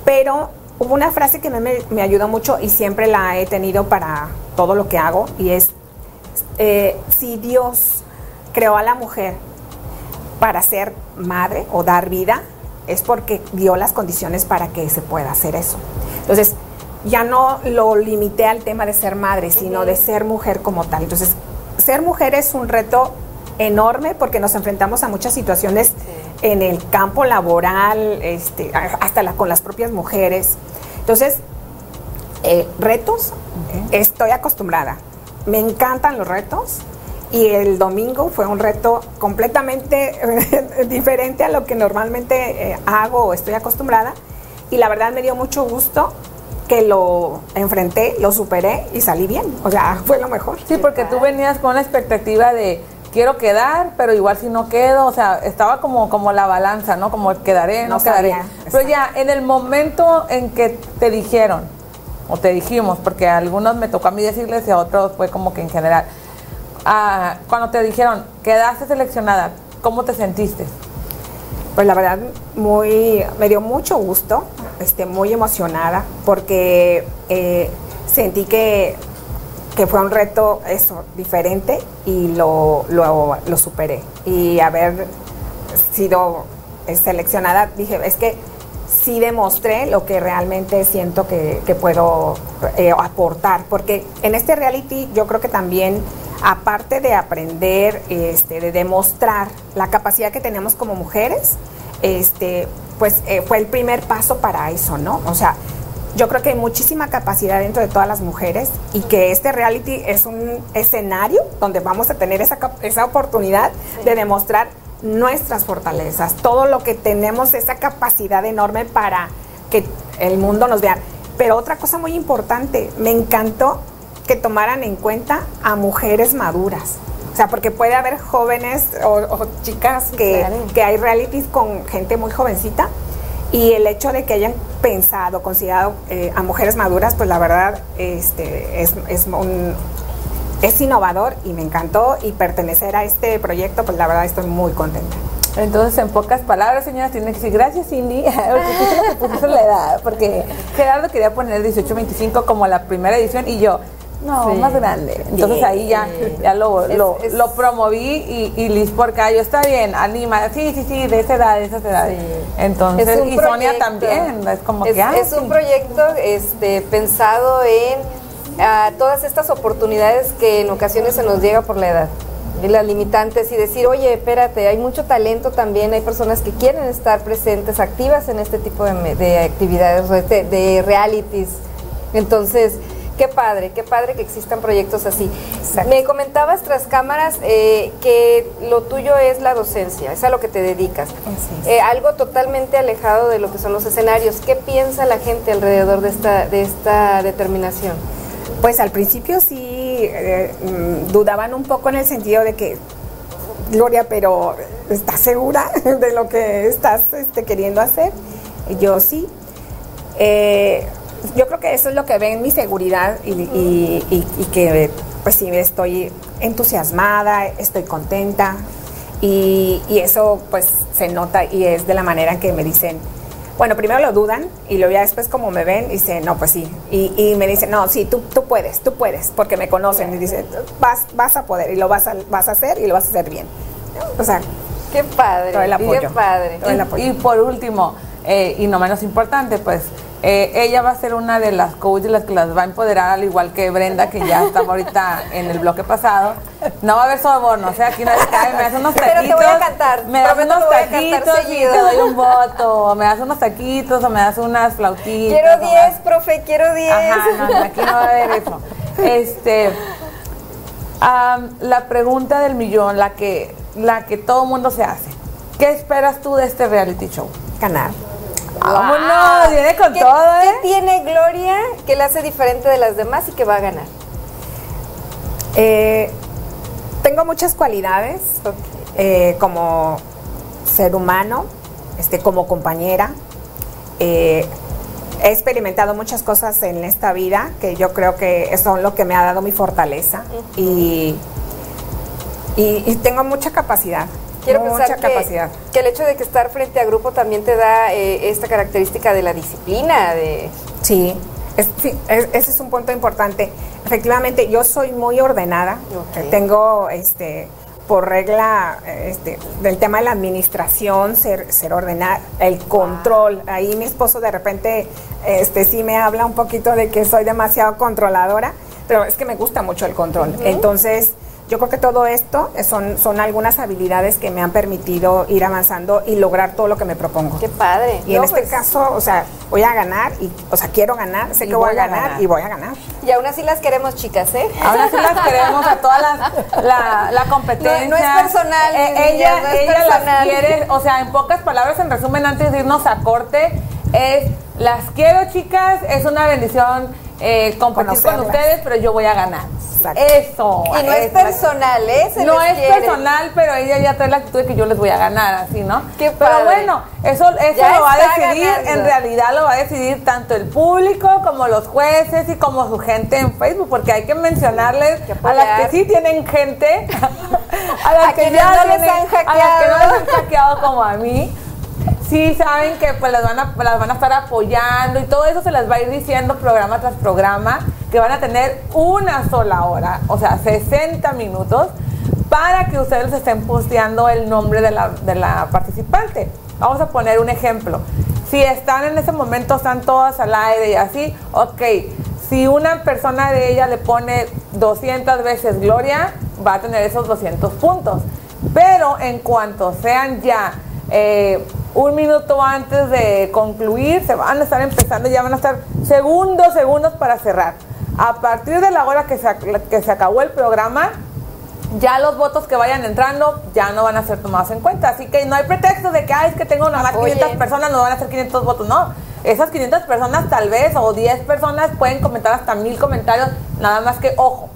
Speaker 10: Pero hubo una frase que me, me- ayudó mucho y siempre la he tenido para todo lo que hago y es, eh, si Dios creó a la mujer para ser madre o dar vida, es porque dio las condiciones para que se pueda hacer eso. Entonces, ya no lo limité al tema de ser madre, sino de ser mujer como tal. Entonces, ser mujer es un reto enorme porque nos enfrentamos a muchas situaciones en el campo laboral, este, hasta la- con las propias mujeres. Entonces, eh, retos, estoy acostumbrada. Me encantan los retos y el domingo fue un reto completamente diferente a lo que normalmente eh, hago o estoy acostumbrada y la verdad me dio mucho gusto que lo enfrenté, lo superé y salí bien. O sea, fue lo mejor.
Speaker 1: Sí, porque tú venías con la expectativa de quiero quedar, pero igual si no quedo, o sea, estaba como, como la balanza, ¿no? Como quedaré, no,
Speaker 10: No
Speaker 1: quedaré.
Speaker 10: sabía,
Speaker 1: Pero ya, en el momento en que te dijeron, o te dijimos, porque a algunos me tocó a mí decirles y a otros fue como que en general, ah, cuando te dijeron, quedaste seleccionada, ¿cómo te sentiste?
Speaker 10: Pues la verdad, muy, me dio mucho gusto, este, muy emocionada, porque eh, sentí que, que fue un reto eso, diferente y lo, lo, lo superé. Y haber sido seleccionada, dije, es que sí demostré lo que realmente siento que, que puedo eh, aportar, porque en este reality yo creo que también, aparte de aprender, este, de demostrar la capacidad que tenemos como mujeres, este, pues eh, fue el primer paso para eso, ¿no? O sea, yo creo que hay muchísima capacidad dentro de todas las mujeres y que este reality es un escenario donde vamos a tener esa, esa oportunidad de demostrar nuestras fortalezas, todo lo que tenemos, esa capacidad enorme para que el mundo nos vea. Pero otra cosa muy importante, me encantó que tomaran en cuenta a mujeres maduras. O sea, porque puede haber jóvenes o, o chicas que,
Speaker 4: Claro.
Speaker 10: que hay realities con gente muy jovencita y el hecho de que hayan pensado, considerado eh, a mujeres maduras, pues la verdad este, es, es, un- es innovador y me encantó y pertenecer a este proyecto, pues la verdad estoy muy contenta.
Speaker 1: Entonces, en pocas palabras, señoras, tienen que decir gracias, Cindy, porque la edad, porque Gerardo quería poner 18-25 como la primera edición y yo, no,
Speaker 4: Sí.
Speaker 1: más grande. Entonces ahí ya, ya lo,
Speaker 4: Es-
Speaker 1: lo,
Speaker 4: es-
Speaker 1: lo promoví y, y Liz por acá, yo, está bien, anima, sí, sí, sí, de esa edad, de esas edades. Entonces,
Speaker 4: Es
Speaker 1: y Sonia
Speaker 4: proyecto.
Speaker 1: también, es como que, ah,
Speaker 4: es un
Speaker 1: sí.
Speaker 4: proyecto este, pensado en ah, todas estas oportunidades que en ocasiones se nos llega por la edad. Y las limitantes y decir, oye, espérate, hay mucho talento también, hay personas que quieren estar presentes, activas en este tipo de, de actividades, este- de realities. Entonces, qué padre, qué padre que existan proyectos así. Me comentabas tras cámaras eh, que lo tuyo es la docencia, es a lo que te dedicas. Eh, algo totalmente alejado de lo que son los escenarios. ¿Qué piensa la gente alrededor de esta, de esta determinación?
Speaker 10: Pues al principio sí eh, mm, dudaban un poco en el sentido de que, Gloria, pero ¿estás segura de lo que estás este, queriendo hacer? Yo sí. Eh, yo creo que eso es lo que ven mi seguridad y, y- y- y que pues sí estoy entusiasmada, estoy contenta y, y eso pues se nota y es de la manera en que me dicen, bueno, primero lo dudan y luego ya después como me ven, dicen, no, pues sí. Y, y me dicen, no, sí, tú, tú puedes, tú puedes, porque me conocen y dicen, vas, vas a poder y lo vas a, vas a hacer y lo vas a hacer bien. O sea,
Speaker 4: Qué padre.
Speaker 10: Todo el apoyo.
Speaker 4: Qué padre.
Speaker 10: Todo el
Speaker 1: Y-
Speaker 10: apoyo.
Speaker 1: Y, por último, eh, y no menos importante, pues eh, ella va a ser una de las coaches las que las va a empoderar, al igual que Brenda, que ya estaba ahorita en el bloque pasado. No va a haber soborno, o sea, aquí nadie cae, me das unos
Speaker 4: Pero te
Speaker 1: taquitos.
Speaker 4: voy a cantar,
Speaker 1: Me das unos taquitos y
Speaker 4: seguido.
Speaker 1: te doy un voto. O me das unos taquitos o me das unas flautitas.
Speaker 4: Quiero
Speaker 1: o me
Speaker 4: 10,
Speaker 1: das-
Speaker 4: profe, quiero 10.
Speaker 1: Ajá, no, no, aquí no va a haber eso. Este, am, la pregunta del millón, la que, la que todo mundo se hace. ¿Qué esperas tú de este reality show?
Speaker 10: ganar.
Speaker 1: Vámonos, viene con
Speaker 4: ¿Qué,
Speaker 1: todo,
Speaker 4: qué
Speaker 1: ¿eh?
Speaker 4: tiene Gloria que la hace diferente de las demás y que va a ganar?
Speaker 10: Eh, tengo muchas cualidades eh, como ser humano, este, como compañera. Eh, he experimentado muchas cosas en esta vida que yo creo que son lo que me ha dado mi fortaleza y, y- y tengo mucha capacidad.
Speaker 4: Quiero
Speaker 10: mucha
Speaker 4: pensar que,
Speaker 10: capacidad.
Speaker 4: que el hecho de que estar frente a grupo también te da eh, esta característica de la disciplina, de
Speaker 10: Sí, es- sí, es- ese es un punto importante. Efectivamente, yo soy muy ordenada.
Speaker 4: Ok.
Speaker 10: Tengo, este, por regla, eh, este, del tema de la administración, ser, ser ordenada, el control. Ahí mi esposo de repente, este, sí me habla un poquito de que soy demasiado controladora, pero es que me gusta mucho el control. Entonces, yo creo que todo esto son, son algunas habilidades que me han permitido ir avanzando y lograr todo lo que me propongo.
Speaker 4: qué padre.
Speaker 10: Y en
Speaker 4: No,
Speaker 10: este
Speaker 4: pues,
Speaker 10: caso, o sea, voy a ganar y, o sea, quiero ganar, sé que voy,
Speaker 1: voy
Speaker 10: a
Speaker 1: a
Speaker 10: ganar, y voy a ganar.
Speaker 4: Y aún así las queremos, chicas, ¿eh?
Speaker 1: Ahora sí las queremos a todas las, la, la competencia.
Speaker 4: No- no es personal,
Speaker 1: Eh, ella
Speaker 4: no es
Speaker 1: ella las
Speaker 4: personal.
Speaker 1: quiere, o sea, en pocas palabras, en resumen, antes de irnos a corte, es las quiero, chicas, es una bendición eh, compartir con ustedes, pero yo voy a ganar.
Speaker 10: Exacto.
Speaker 1: Eso.
Speaker 4: Y no es personal, ¿eh? Se
Speaker 1: no es
Speaker 4: quiere.
Speaker 1: personal, pero ella ya trae la actitud de que yo les voy a ganar, así, ¿no?
Speaker 4: Qué
Speaker 1: pero
Speaker 4: padre.
Speaker 1: bueno, eso, eso lo va a decidir,
Speaker 4: ganando.
Speaker 1: en realidad lo va a decidir tanto el público como los jueces y como su gente en Facebook, porque hay que mencionarles a las que sí tienen gente, a las
Speaker 4: A
Speaker 1: que ya
Speaker 4: no les han
Speaker 1: a las que no
Speaker 4: hackeado.
Speaker 1: les han hackeado como a mí. Sí saben que pues las van, a, las van a estar apoyando y todo eso se les va a ir diciendo programa tras programa que van a tener una sola hora, o sea, 60 minutos para que ustedes estén posteando el nombre de la, de la participante. Vamos a poner un ejemplo. Si están en ese momento, están todas al aire y así, ok. Si una persona de ella le pone 200 veces Gloria, va a tener esos 200 puntos. Pero en cuanto sean ya eh, un minuto antes de concluir, se van a estar empezando, ya van a estar segundos, segundos para cerrar. A partir de la hora que se, que se acabó el programa, ya los votos que vayan entrando ya no van a ser tomados en cuenta. Así que no hay pretexto de que, ay, es que tengo nomás
Speaker 4: Apoyen.
Speaker 1: 500 personas, no van a ser 500 votos. No, esas 500 personas tal vez o 10 personas pueden comentar hasta mil comentarios, nada más que, ojo,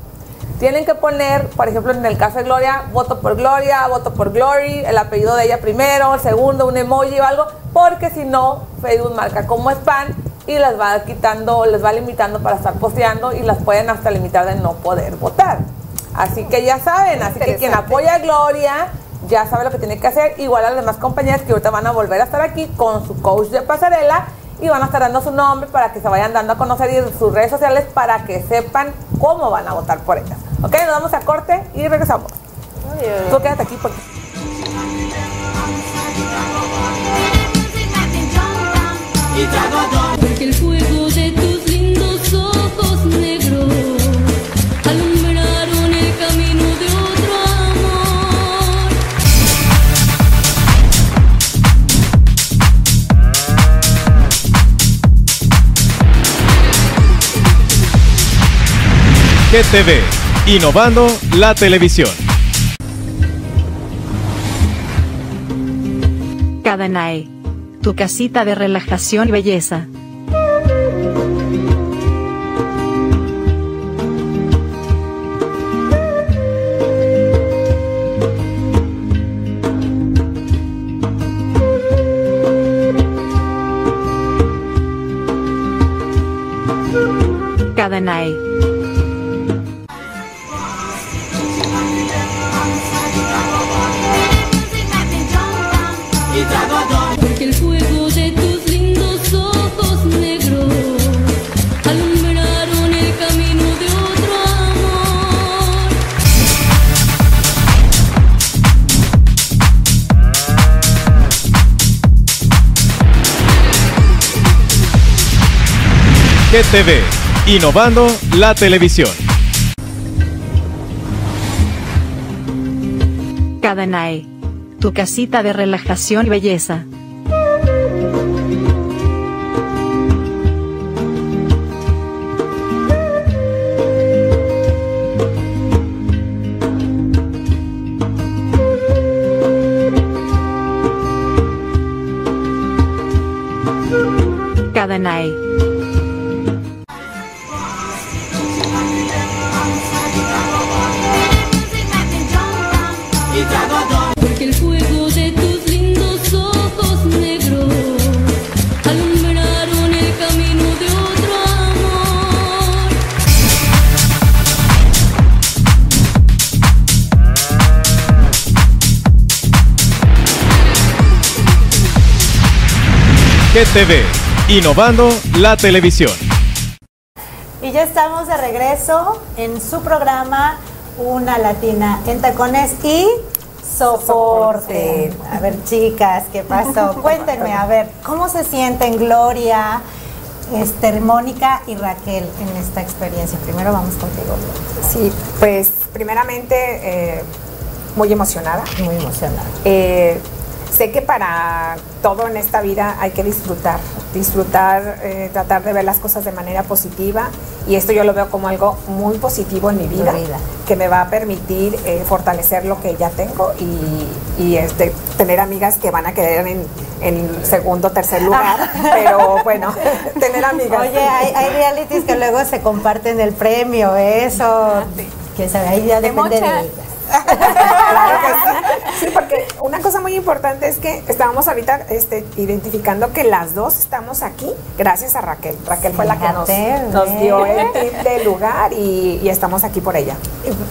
Speaker 1: tienen que poner, por ejemplo, en el caso de Gloria, voto por Gloria, voto por Glory, el apellido de ella primero, el segundo, un emoji o algo, porque si no, Facebook marca como spam y las va quitando, les va limitando para estar posteando y las pueden hasta limitar de no poder votar. Así que ya saben, así que quien apoya a Gloria ya sabe lo que tiene que hacer, igual a las demás compañeras que ahorita van a volver a estar aquí con su coach de pasarela y van a estar dando su nombre para que se vayan dando a conocer y en sus redes sociales para que sepan cómo van a votar por ellas. Ok, nos vamos a corte y regresamos. Tú quédate aquí porque...
Speaker 6: Porque el fuego de tus lindos ojos negros
Speaker 7: GTV, innovando la televisión.
Speaker 5: Cadanae. Tu casita de relajación y belleza. Cadanae.
Speaker 7: GTV, innovando la televisión.
Speaker 5: Cadanae. Tu casita de relajación y belleza.
Speaker 7: GTV, innovando la televisión.
Speaker 3: Y ya estamos de regreso en su programa Una Latina en Tacones y Soporte. A ver, chicas, ¿qué pasó? Cuéntenme, a ver, ¿cómo se sienten Gloria, Esther, Mónica y Raquel en esta experiencia? Primero vamos contigo. Gloria.
Speaker 10: Sí, pues primeramente eh, muy emocionada.
Speaker 3: Muy emocionada.
Speaker 10: Eh, sé que para todo en esta vida hay que disfrutar, disfrutar, eh, tratar de ver las cosas de manera positiva y esto yo lo veo como algo muy positivo en mi vida,
Speaker 3: vida.
Speaker 10: que me va a permitir eh, fortalecer lo que ya tengo y, y, este, tener amigas que van a quedar en, en segundo, tercer lugar, pero bueno, tener amigas.
Speaker 3: Oye, hay, hay realities que luego se comparten el premio, eso. Que sabe, ahí ya
Speaker 10: De
Speaker 3: depende de
Speaker 10: mocha.
Speaker 3: ellas.
Speaker 10: Sí. Porque una cosa muy importante es que estábamos ahorita este, identificando que las dos estamos aquí gracias a Raquel. Raquel fue la que nos, nos dio el tip del lugar y, y estamos aquí por ella.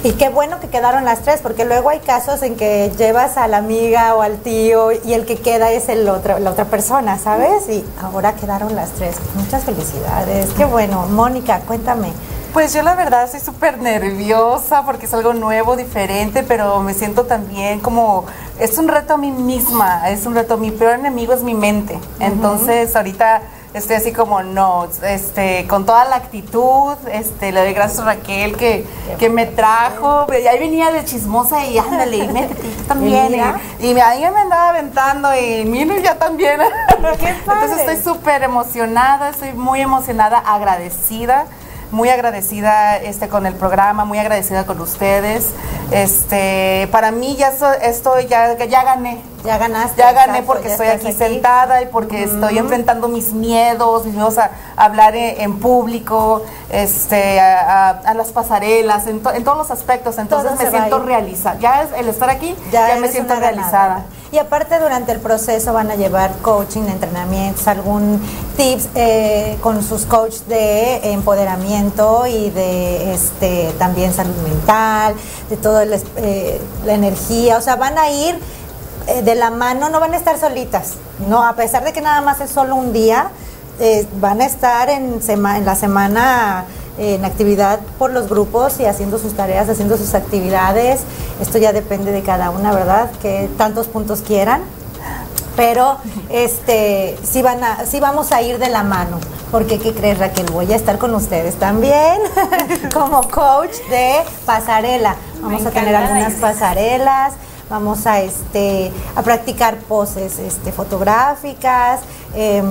Speaker 3: Y, y qué bueno que quedaron las tres, porque luego hay casos en que llevas a la amiga o al tío y el que queda es el otro, la otra persona, ¿sabes? Y ahora quedaron las tres. Muchas felicidades. Qué bueno. Mónica, cuéntame.
Speaker 8: Pues yo la verdad estoy súper nerviosa porque es algo nuevo, diferente, pero me siento también como, es un reto a mí misma, es un reto, mi peor enemigo es mi mente. Entonces ahorita estoy así como, no, este, con toda la actitud, este, le doy gracias a Raquel que, que me trajo, y ahí venía de chismosa y ándale, y métete, tú también. Y, y ahí me andaba aventando y mire ya también. Entonces estoy súper emocionada, estoy muy emocionada, agradecida muy agradecida este con el programa, muy agradecida con ustedes. Este, para mí ya so- esto ya ya gané.
Speaker 3: Ya ganaste.
Speaker 8: Ya gané
Speaker 3: exacto,
Speaker 8: porque
Speaker 3: ya
Speaker 8: estoy aquí, sentada y porque estoy enfrentando mis miedos, mis miedos a, a hablar en, en público, este, a, a- a las pasarelas, en, to- en todos los aspectos. Entonces
Speaker 3: Todo
Speaker 8: me siento realizada. Ya es- el estar aquí, ya, me siento realizada.
Speaker 3: Y aparte durante el proceso van a llevar coaching, entrenamientos, algún tips eh, con sus coaches de empoderamiento y de este también salud mental, de toda la energía, o sea, van a ir eh, de la mano, no van a estar solitas, no, a pesar de que nada más es solo un día, eh, van a estar en, sema- en la semana eh, en actividad por los grupos y haciendo sus tareas, haciendo sus actividades. Esto ya depende de cada una, ¿verdad? Que tantos puntos quieran. Pero este sí van a, sí vamos a ir de la mano. Porque ¿qué crees Raquel? Voy a estar con ustedes también como coach de pasarela. Vamos a tener algunas pasarelas, vamos a este a practicar poses este, fotográficas, em,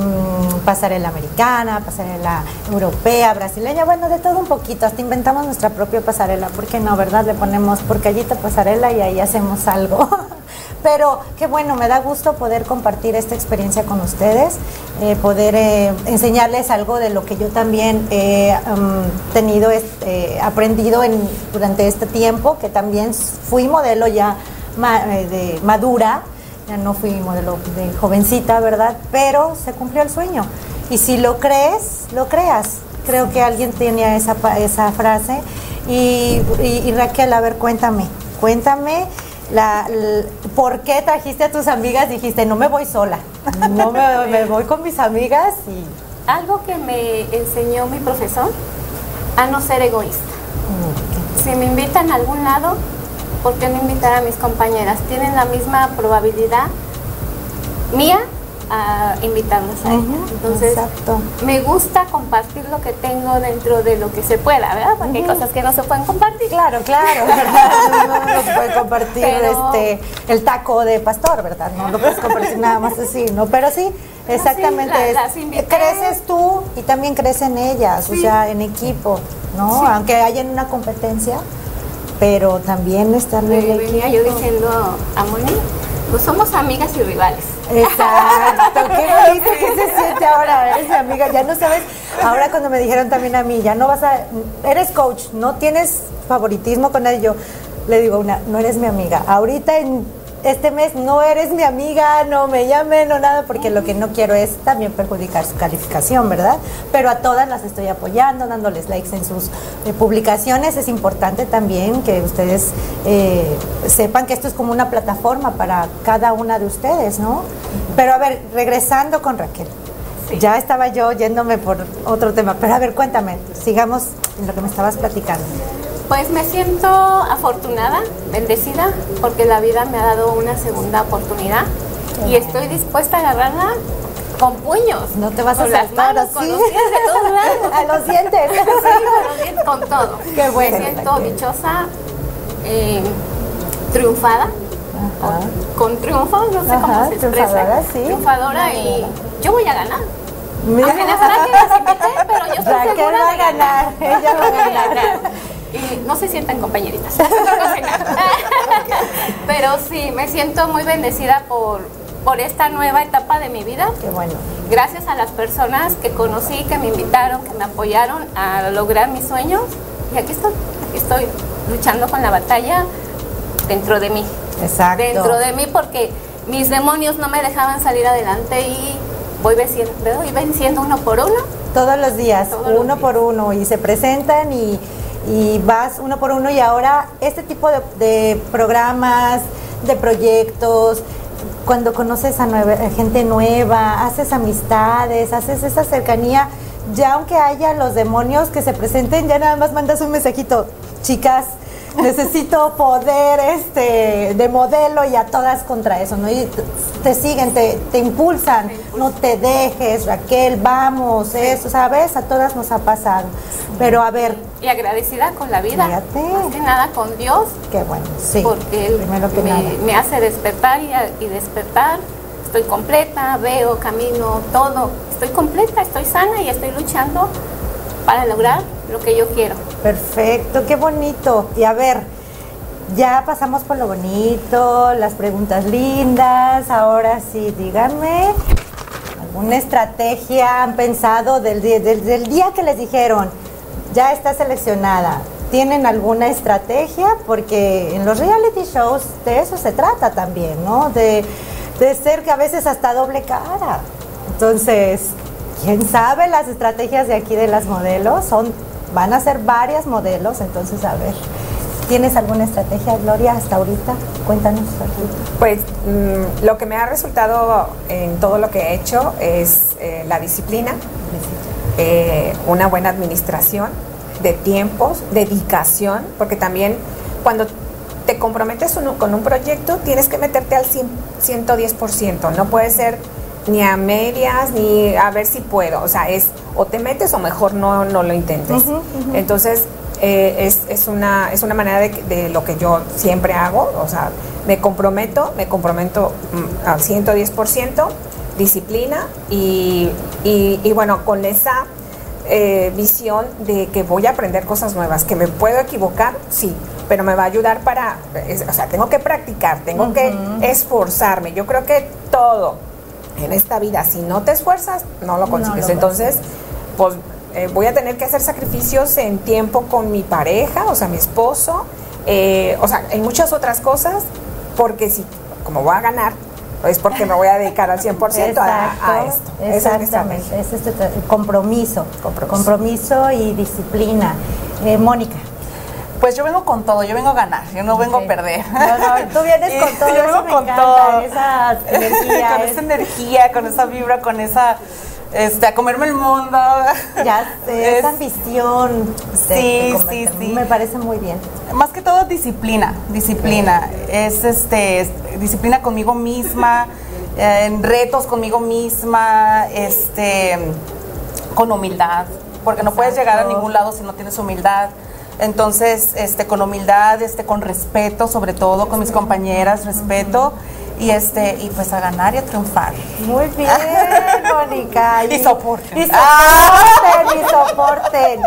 Speaker 3: pasarela americana, pasarela europea, brasileña, bueno, de todo un poquito, hasta inventamos nuestra propia pasarela, ¿por qué no, verdad? Le ponemos por callita pasarela y ahí hacemos algo. Pero qué bueno, me da gusto poder compartir esta experiencia con ustedes, eh, poder eh, enseñarles algo de lo que yo también he em, tenido, este, aprendido en, durante este tiempo, que también fui modelo ya eh, de madura, ya no fui modelo de jovencita, ¿verdad? Pero se cumplió el sueño. Y si lo crees, lo creas. Creo que alguien tenía esa, esa frase. Y, y- y Raquel, a ver, cuéntame, cuéntame. La, ¿Por qué trajiste a tus amigas? Dijiste, no me voy sola, no me, me voy con mis amigas y
Speaker 9: Algo que me enseñó mi profesor, a no ser egoísta. Si me invitan a algún lado, ¿por qué no invitar a mis compañeras? Tienen la misma probabilidad mía a invitarlas a ellas. Entonces, me gusta compartir lo que tengo dentro de lo que se pueda, ¿verdad? Porque hay cosas que no se pueden compartir.
Speaker 3: Claro, claro, ¿verdad? No, no se puede compartir
Speaker 9: Pero-
Speaker 3: este el taco de pastor, ¿verdad? No lo puedes compartir nada más así, ¿no? Pero sí, exactamente.
Speaker 9: la- las invité.
Speaker 3: creces tú y también crecen ellas, o sea, en equipo, ¿no?
Speaker 9: Sí.
Speaker 3: Aunque haya una competencia, pero también están en el
Speaker 9: venía yo diciendo a Moni, pues somos amigas y rivales.
Speaker 3: Exacto, qué bonito que se siente ahora, eres mi amiga, ya no sabes, ahora cuando me dijeron también a mí, ya no vas a, eres coach, no tienes favoritismo con nadie, yo le digo una, no eres mi amiga, ahorita en este mes no eres mi amiga, no me llamen, no nada, porque lo que no quiero es también perjudicar su calificación, ¿verdad? Pero a todas las estoy apoyando, dándoles likes en sus eh, publicaciones, es importante también que ustedes eh, sepan que esto es como una plataforma para cada una de ustedes, ¿no? Pero a ver, regresando con Raquel. Ya estaba yo yéndome por otro tema, pero a ver, cuéntame, sigamos en lo que me estabas platicando.
Speaker 9: Pues me siento afortunada, bendecida, porque la vida me ha dado una segunda oportunidad y estoy dispuesta a agarrarla con puños.
Speaker 3: No te vas a
Speaker 9: con las
Speaker 3: saltar
Speaker 9: manos,
Speaker 3: así.
Speaker 9: con los pies de todos lados.
Speaker 3: A los dientes.
Speaker 9: Sí, con los dientes, con todo.
Speaker 3: Qué bueno.
Speaker 9: Me siento dichosa, eh, triunfada, con triunfo, no sé cómo
Speaker 3: Ajá,
Speaker 9: se expresa.
Speaker 3: triunfadora, sí.
Speaker 9: Triunfadora y yo voy a ganar.
Speaker 3: Mira.
Speaker 9: Apenas traje las invité, pero yo estoy
Speaker 3: Raquel
Speaker 9: segura
Speaker 3: va a
Speaker 9: de
Speaker 3: ganar, ella va a ganar.
Speaker 9: Y no se sientan compañeritas. Pero sí, me siento muy bendecida por, por esta nueva etapa de mi vida.
Speaker 3: Qué bueno.
Speaker 9: Gracias a las personas que conocí, que me invitaron, que me apoyaron a lograr mis sueños. Y aquí estoy, aquí estoy luchando con la batalla dentro de mí.
Speaker 3: Exacto.
Speaker 9: Dentro de mí porque mis demonios no me dejaban salir adelante y voy venciendo, voy venciendo uno por uno.
Speaker 3: Todos los días,
Speaker 9: Todos los
Speaker 3: uno por uno, y se presentan y, y vas uno por uno. Y ahora este tipo de, programas, de proyectos, cuando conoces a gente nueva, haces amistades, haces esa cercanía, ya aunque haya los demonios que se presenten, ya nada más mandas un mensajito, chicas. Necesito poder este de modelo y a todas contra eso, ¿no? Y te siguen, te, te impulsan, no te dejes, Raquel, vamos, eso, ¿sabes? A todas nos ha pasado. Pero a ver,
Speaker 9: Y agradecida con la vida.
Speaker 3: Fíjate.
Speaker 9: Más que nada con Dios.
Speaker 3: qué bueno, sí.
Speaker 9: porque Él
Speaker 3: primero que nada.
Speaker 9: me, me hace despertar y, y despertar. Estoy completa, veo, camino, todo. Estoy completa, estoy sana y estoy luchando para lograr lo que yo quiero.
Speaker 3: Perfecto, qué bonito. Y a ver, ya pasamos por lo bonito, las preguntas lindas. Ahora sí, díganme, ¿alguna estrategia han pensado del, del, día que les dijeron, ya está seleccionada? ¿Tienen alguna estrategia? Porque en los reality shows de eso se trata también, ¿no? De ser que a veces hasta doble cara. Entonces, quién sabe las estrategias de aquí de las modelos son van a ser varias modelos entonces a ver tienes alguna estrategia Gloria hasta ahorita cuéntanos Rosita.
Speaker 10: Pues mm, lo que me ha resultado en todo lo que he hecho es eh, la disciplina, eh, una buena administración de tiempos, dedicación, porque también cuando te comprometes con un proyecto tienes que meterte al 100, 110%, no puede ser ni a medias ni a ver si puedo, o sea, es o te metes o mejor no, no lo intentes. Entonces, eh, es, es una, es una manera de, de lo que yo siempre hago, o sea, me comprometo, me comprometo mm, al 110%, disciplina y, y, y bueno, con esa eh, visión de que voy a aprender cosas nuevas, que me puedo equivocar, sí, pero me va a ayudar para, es- o sea, tengo que practicar, tengo que esforzarme. Yo creo que todo en esta vida, si no te esfuerzas, no lo
Speaker 3: No
Speaker 10: consigues.
Speaker 3: lo
Speaker 10: Entonces, pues eh, voy a tener que hacer sacrificios en tiempo con mi pareja, o sea, mi esposo, eh, o sea, en muchas otras cosas, porque si, como voy a ganar, es porque me voy a dedicar al 100% a, a
Speaker 3: Exacto,
Speaker 10: esto. Es
Speaker 3: Exactamente, es tra- compromiso,
Speaker 10: Compromiso.
Speaker 3: compromiso y disciplina. Eh, Mónica.
Speaker 8: Pues yo vengo con todo, yo vengo a ganar, yo no vengo a perder.
Speaker 3: No, no, tú vienes con todo,
Speaker 8: yo vengo
Speaker 3: me
Speaker 8: con
Speaker 3: encanta,
Speaker 8: todo.
Speaker 3: esa energía,
Speaker 8: con
Speaker 3: es-
Speaker 8: esa energía, con esa vibra, con esa, este, a comerme el mundo.
Speaker 3: Ya sé,
Speaker 8: Es-
Speaker 3: esa ambición. de-
Speaker 8: Sí,
Speaker 3: de
Speaker 8: sí, sí.
Speaker 3: Me parece muy bien.
Speaker 8: Más que todo disciplina, disciplina. Es este es disciplina conmigo misma, eh, en retos conmigo misma, este con humildad, porque no puedes llegar a ningún lado si no tienes humildad. Entonces, este con humildad, este con respeto, sobre todo con mis compañeras, respeto y este y pues a ganar y a triunfar.
Speaker 3: Muy bien, Mónica.
Speaker 8: Y soporten.
Speaker 3: Y soporten, y soporten.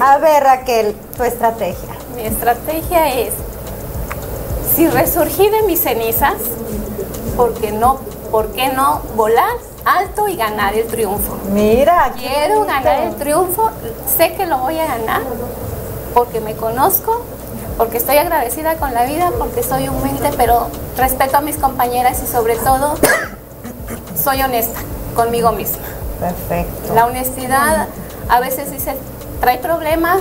Speaker 3: A ver, Raquel, tu estrategia.
Speaker 9: Mi estrategia es, si resurgí de mis cenizas, ¿por qué no, por qué no volar alto y ganar el triunfo?
Speaker 3: Mira,
Speaker 9: Quiero ganar el triunfo, sé que lo voy a ganar porque me conozco, porque estoy agradecida con la vida, porque soy humilde, pero respeto a mis compañeras y sobre todo soy honesta conmigo misma.
Speaker 3: Perfecto.
Speaker 9: La honestidad a veces dice, trae problemas,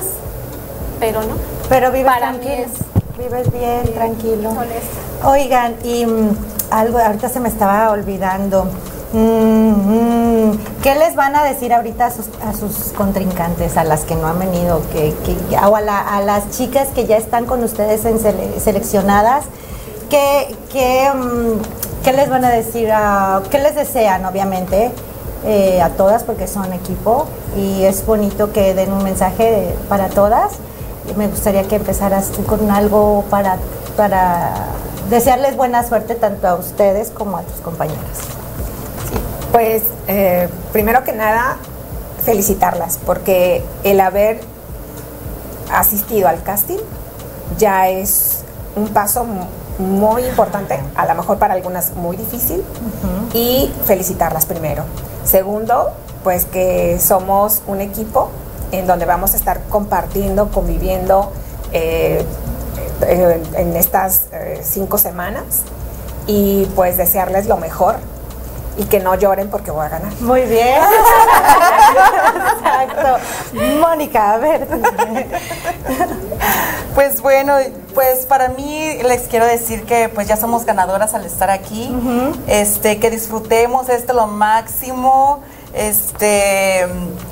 Speaker 9: pero no.
Speaker 3: Pero vives
Speaker 9: Para mí
Speaker 3: tranquilo.
Speaker 9: es
Speaker 3: Vives bien, tranquilo.
Speaker 9: honesta.
Speaker 3: Oigan, y mm, algo, ahorita se me estaba olvidando. Mm, ¿Qué les van a decir ahorita a sus, a sus contrincantes, a las que no han venido, que, o a, la- a las chicas que ya están con ustedes seleccionadas? ¿Qué, qué, mm, qué les van a decir? a- ¿Qué les desean, obviamente? eh, a todas, porque son equipo, y es bonito que den un mensaje para todas. Me gustaría que empezaras tú con algo para, para desearles buena suerte tanto a ustedes como a tus compañeras.
Speaker 10: Pues eh, primero que nada, felicitarlas, porque el haber asistido al casting ya es un paso mu- muy importante, a lo mejor para algunas muy difícil, y felicitarlas primero. Segundo, pues que somos un equipo en donde vamos a estar compartiendo, conviviendo eh, eh, en estas eh, cinco semanas y pues desearles lo mejor y que no lloren porque voy a ganar.
Speaker 3: Muy bien. Exacto. Mónica, a ver.
Speaker 8: Pues bueno, pues para mí les quiero decir que pues ya somos ganadoras al estar aquí. Este, que disfrutemos esto lo máximo. Este,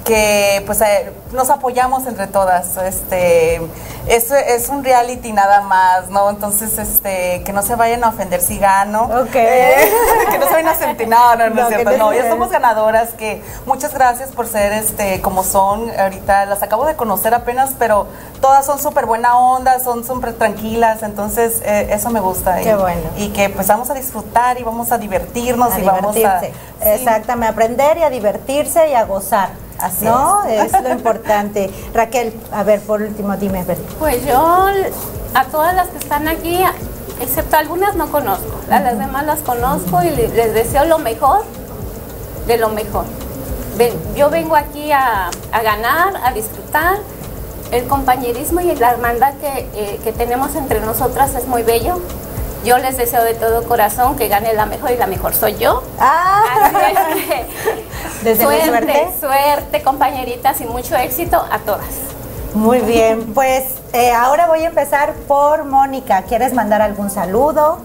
Speaker 8: que pues eh, nos apoyamos entre todas. Este, eso es un reality nada más, ¿no? Entonces, este, que no se vayan a ofender si gano.
Speaker 3: Ok.
Speaker 8: Eh, que no se vayan a sentir, no, no, no,
Speaker 3: No,
Speaker 8: es cierto.
Speaker 3: no
Speaker 8: No, ya somos ganadoras que muchas gracias por ser este como son ahorita las acabo de conocer apenas pero todas son súper buena onda son súper tranquilas entonces eh, eso me gusta
Speaker 3: Qué
Speaker 8: y,
Speaker 3: bueno.
Speaker 8: y que pues vamos a disfrutar y vamos a divertirnos
Speaker 3: a
Speaker 8: y vamos a
Speaker 3: divertirse. Exactamente, a aprender y a divertirse y a gozar.
Speaker 8: Así
Speaker 3: ¿No? Es. lo importante. Raquel, a ver, por último, dime.
Speaker 9: Pues yo a todas las que están aquí, excepto algunas no conozco, a las demás las conozco y le- les deseo lo mejor de lo mejor. Ven- Yo vengo aquí a, a ganar, a disfrutar. El compañerismo y la hermandad que, eh, que tenemos entre nosotras es muy bello. Yo les deseo de todo corazón que gane la mejor y la mejor soy yo.
Speaker 3: Ah,
Speaker 9: Así es que
Speaker 3: Desde
Speaker 9: suerte,
Speaker 3: suerte.
Speaker 9: suerte, compañeritas y mucho éxito a todas.
Speaker 3: Muy bien, pues eh, ahora voy a empezar por Mónica. ¿Quieres mandar algún saludo?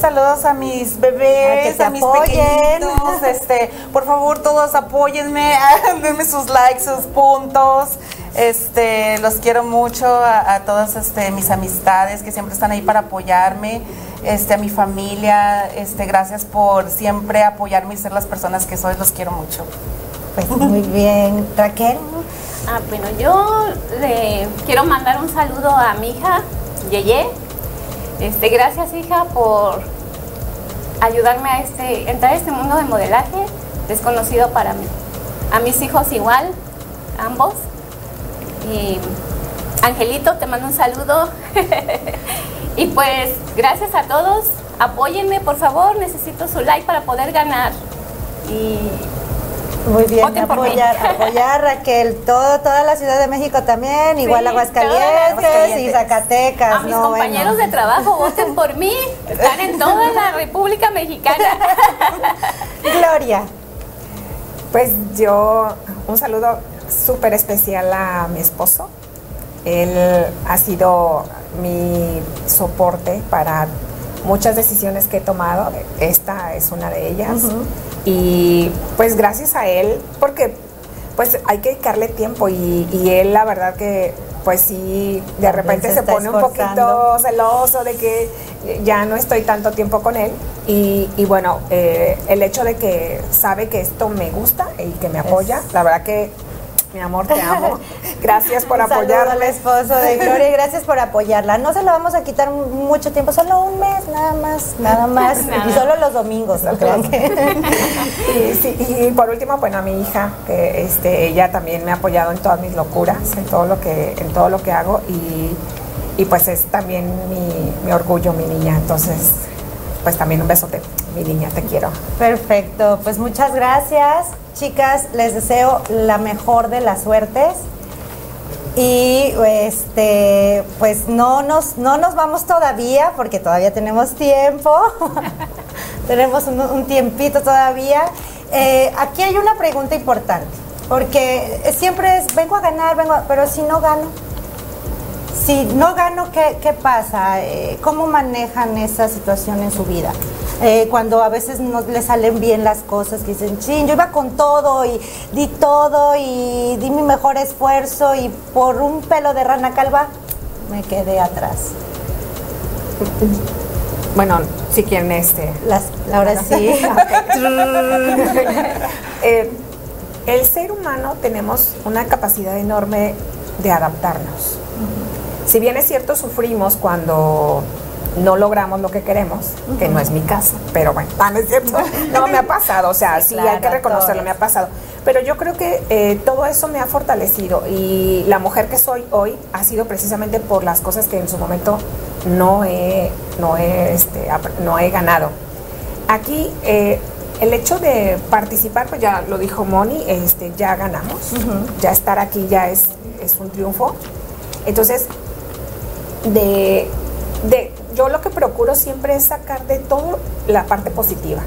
Speaker 8: Saludos a mis
Speaker 3: A que
Speaker 8: bebés, a, mis
Speaker 3: apoyen.
Speaker 8: pequeñitos, este, por favor todos apóyenme, denme sus likes, sus puntos, este, los quiero mucho a, a todas este, mis amistades que siempre están ahí para apoyarme, este, a mi familia, este, gracias por siempre apoyarme y ser las personas que soy, los quiero mucho.
Speaker 3: Pues muy bien. Raquel.
Speaker 9: Ah, bueno, yo le quiero mandar un saludo a mi hija, Yeye. Este, gracias, hija, por ayudarme a este, entrar a este mundo de modelaje desconocido para mí. A mis hijos igual, ambos. Y Angelito, te mando un saludo. y pues, gracias a todos. Apóyenme, por favor. Necesito su like para poder ganar. Y
Speaker 3: Muy bien, apoyar, apoyar Raquel, todo, toda la Ciudad de México también, igual Aguascalientes, y. Zacatecas.
Speaker 9: A mis
Speaker 3: no,
Speaker 9: compañeros
Speaker 3: bueno.
Speaker 9: de trabajo, voten por mí. Están en toda la República Mexicana.
Speaker 3: Gloria.
Speaker 10: Pues yo, un saludo súper especial a mi esposo. Él ha sido mi soporte para muchas decisiones que he tomado. Esta es una de ellas. Y pues gracias a él, porque pues hay que dedicarle tiempo y, y él la verdad que pues sí, de repente
Speaker 3: se
Speaker 10: pone un poquito celoso de que ya no estoy tanto tiempo con él y, y bueno, eh, el hecho de que sabe que esto me gusta y que me apoya, la verdad que mi amor, te amo. Gracias por apoyarme.
Speaker 3: esposo de Gloria y gracias por apoyarla. No se lo vamos a quitar mucho tiempo, solo un mes, nada más, nada más. Y solo los domingos, no crean que.
Speaker 10: Y, sí, y por último, bueno, a mi hija, que este, ella también me ha apoyado en todas mis locuras, en todo lo que, en todo lo que hago y, y pues es también mi, mi orgullo, mi niña. Entonces, pues también un besote, mi niña, te quiero.
Speaker 3: Perfecto, pues muchas gracias. Chicas, les deseo la mejor de las suertes. Y este, pues no nos, no nos vamos todavía, porque todavía tenemos tiempo. tenemos un, tiempito todavía. Eh, aquí hay una pregunta importante, porque siempre es, vengo a ganar, vengo a- pero si no gano, si no gano, ¿qué, qué pasa? Eh, ¿Cómo manejan esa situación en su vida? Eh, cuando a veces no les salen bien las cosas, que dicen, chin, yo iba con todo y di todo y di mi mejor esfuerzo y por un pelo de rana calva me quedé atrás.
Speaker 10: Bueno, si quieren este.
Speaker 3: Las, ahora sí.
Speaker 10: Eh, el ser humano tenemos una capacidad enorme de adaptarnos. Si bien es cierto, sufrimos cuando no logramos lo que queremos, que no es mi caso, pero bueno, ah, no es cierto, no me ha pasado, o sea, sí,
Speaker 3: claro,
Speaker 10: hay que reconocerlo, me ha pasado. Pero yo creo que eh, todo eso me ha fortalecido y la mujer que soy hoy ha sido precisamente por las cosas que en su momento no he, no he, este, no he ganado. Aquí eh, el hecho de participar, pues ya lo dijo Moni, este, ya ganamos, ya estar aquí ya es, es un triunfo. Entonces, de, de, yo lo que procuro siempre es sacar de todo la parte positiva.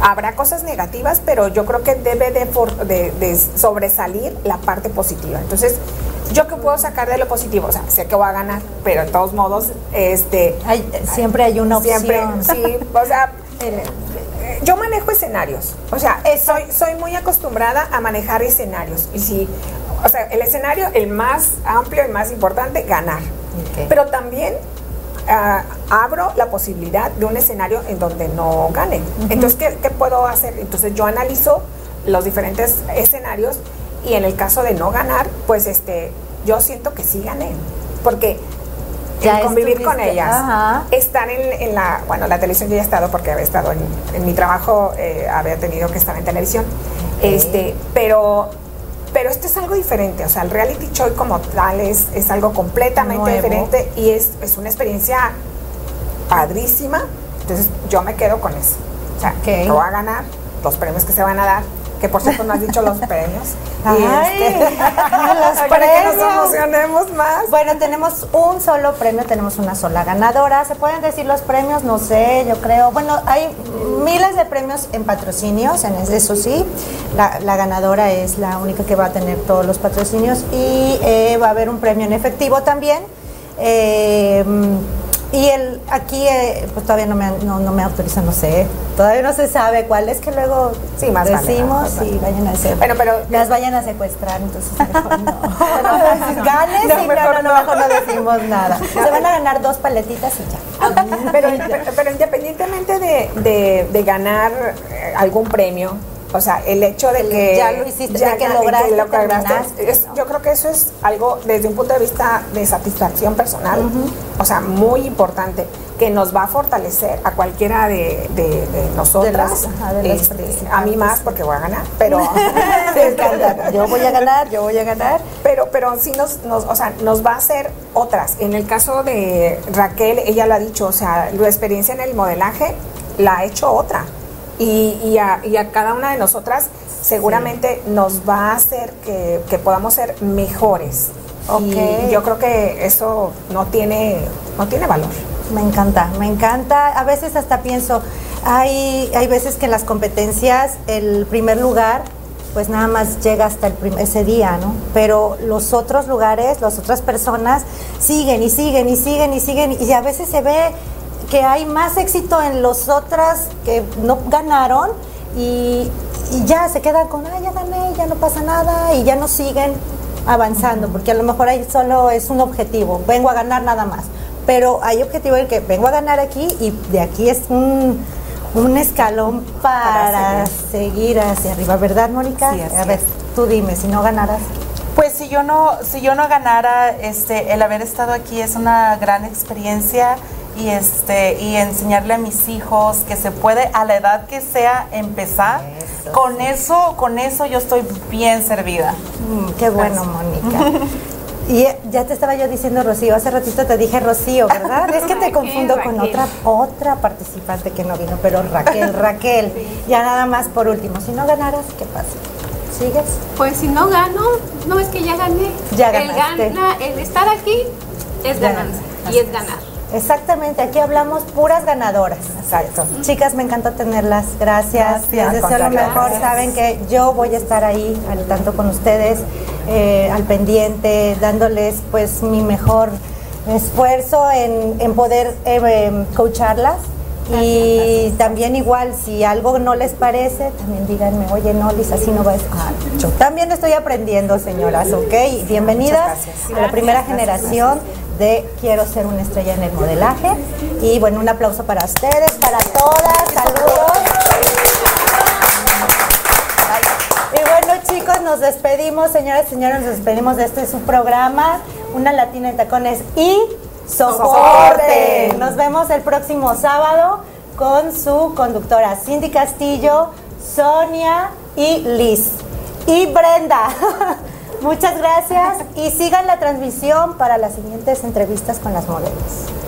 Speaker 10: Habrá cosas negativas, pero yo creo que debe de, for- de- de sobresalir la parte positiva. Entonces, ¿yo qué puedo sacar de lo positivo? O sea, sé que voy a ganar, pero de todos modos, este...
Speaker 3: Hay- siempre hay una opción.
Speaker 10: Siempre, sí, o sea, eh, yo manejo escenarios, o sea, eh, soy, soy muy acostumbrada a manejar escenarios. Y si, o sea, el escenario, el más amplio y más importante, ganar. Pero también ah, abro la posibilidad de un escenario en donde no gane. Entonces, ¿qué, qué puedo hacer? Entonces, yo analizo los diferentes escenarios y en el caso de no ganar, pues este, yo siento que sí gané. Porque
Speaker 3: Ya
Speaker 10: el convivir con ellas,
Speaker 3: ajá.
Speaker 10: estar en, en la, bueno, la televisión yo ya he estado porque había estado en, en mi trabajo, eh, había tenido que estar en televisión, este, pero, pero esto es algo diferente, o sea, el reality show como tal es, es algo completamente
Speaker 3: Nuevo.
Speaker 10: diferente y es, es una experiencia padrísima, entonces yo me quedo con eso, o sea, que voy a ganar los premios que se van a dar, que por cierto no has dicho los premios.
Speaker 3: Ay,
Speaker 10: este,
Speaker 3: los
Speaker 10: para que nos emocionemos más.
Speaker 3: Bueno, tenemos un solo premio, tenemos una sola ganadora. ¿Se pueden decir los premios? No sé, yo creo. Bueno, hay miles de premios en patrocinios, en eso sí. La, la ganadora es la única que va a tener todos los patrocinios y eh, va a haber un premio en efectivo también. Eh, y el, aquí, eh, pues todavía no me, no, no me autorizan, no sé. Todavía no se sabe cuál es que luego
Speaker 10: Sí, más
Speaker 3: decimos y vayan a hacer.
Speaker 10: Bueno, pero-
Speaker 3: las vayan a secuestrar, entonces mejor no. Ganes
Speaker 10: No,
Speaker 3: y no,
Speaker 10: mejor
Speaker 3: no, no,
Speaker 10: no.
Speaker 3: mejor no decimos nada. Se van a ganar dos paletitas y ya.
Speaker 10: pero, pero- pero independientemente de, de- de ganar eh, algún premio, o sea, el hecho de que
Speaker 3: Ya lo hiciste, de que lograste,
Speaker 10: es- yo creo que eso es algo desde un punto de vista de satisfacción personal, o sea, muy importante, que nos va a fortalecer a cualquiera de, de- de nosotras,
Speaker 3: de
Speaker 10: este, a mí más porque voy a ganar, pero.
Speaker 3: Yo voy a ganar, yo voy a ganar.
Speaker 10: pero, pero sí nos, nos, o sea, nos va a hacer otras. En el caso de Raquel, ella lo ha dicho, o sea, la experiencia en el modelaje la ha hecho otra. Y, y a, y a cada una de nosotras seguramente nos va a hacer que, que podamos ser mejores. Y yo creo que eso no tiene, no tiene valor.
Speaker 3: Me encanta, me encanta. A veces hasta pienso, hay, hay veces que en las competencias el primer lugar pues nada más llega hasta el prim- ese día, ¿no? Pero los otros lugares, las otras personas siguen y siguen y siguen y siguen y a veces se ve que hay más éxito en los otras que no ganaron y, y ya se quedan con, ah, ya gané, ya no pasa nada y ya no siguen avanzando, porque a lo mejor ahí solo es un objetivo, vengo a ganar nada más. Pero hay objetivo en que vengo a ganar aquí y de aquí es un, un escalón para, seguir. hacia arriba, ¿verdad, Mónica?
Speaker 8: Sí,
Speaker 3: a ver, tú dime, si no ganaras.
Speaker 8: Pues si yo no, si yo no ganara, este, el haber estado aquí es una gran experiencia y este, y enseñarle a mis hijos que se puede a la edad que sea empezar. con eso, con eso yo estoy bien servida.
Speaker 3: Mm, qué bueno, Mónica. Y eh, ya te estaba yo diciendo Rocío, hace ratito te dije Rocío, ¿verdad? Es que te
Speaker 9: Raquel,
Speaker 3: confundo con
Speaker 9: Raquel.
Speaker 3: otra otra participante que no vino, pero Raquel, Raquel. Ya nada más por último, si no ganaras, ¿qué pasa? ¿Sigues?
Speaker 9: Pues si no gano, no es que ya gané.
Speaker 3: Ya
Speaker 9: el,
Speaker 3: ganaste.
Speaker 9: gana- el estar aquí es ganancia y es ganar.
Speaker 3: Exactamente, aquí hablamos puras ganadoras. Exacto. Chicas, me encanta tenerlas. Gracias.
Speaker 8: Gracias.
Speaker 3: Les deseo lo mejor. Saben que yo voy a estar ahí al tanto con ustedes, eh, al pendiente, dándoles pues mi mejor esfuerzo en, en poder eh, em, coacharlas. Y también igual, si algo no les parece, también díganme, oye, no, Liz, así no va a. Ah, yo también estoy aprendiendo, señoras, ¿ok? Bienvenidas a la primera generación de Quiero ser una estrella en el modelaje. Y bueno, un aplauso para ustedes, para todas, saludos. Y bueno, chicos, nos despedimos, señoras y señores, nos despedimos de este su programa, Una Latina en Tacones y Soporte. Nos vemos el próximo sábado con su conductora Cindy Castillo, Sonia y Liz. Y Brenda. Muchas gracias y sigan la transmisión para las siguientes entrevistas con las modelos.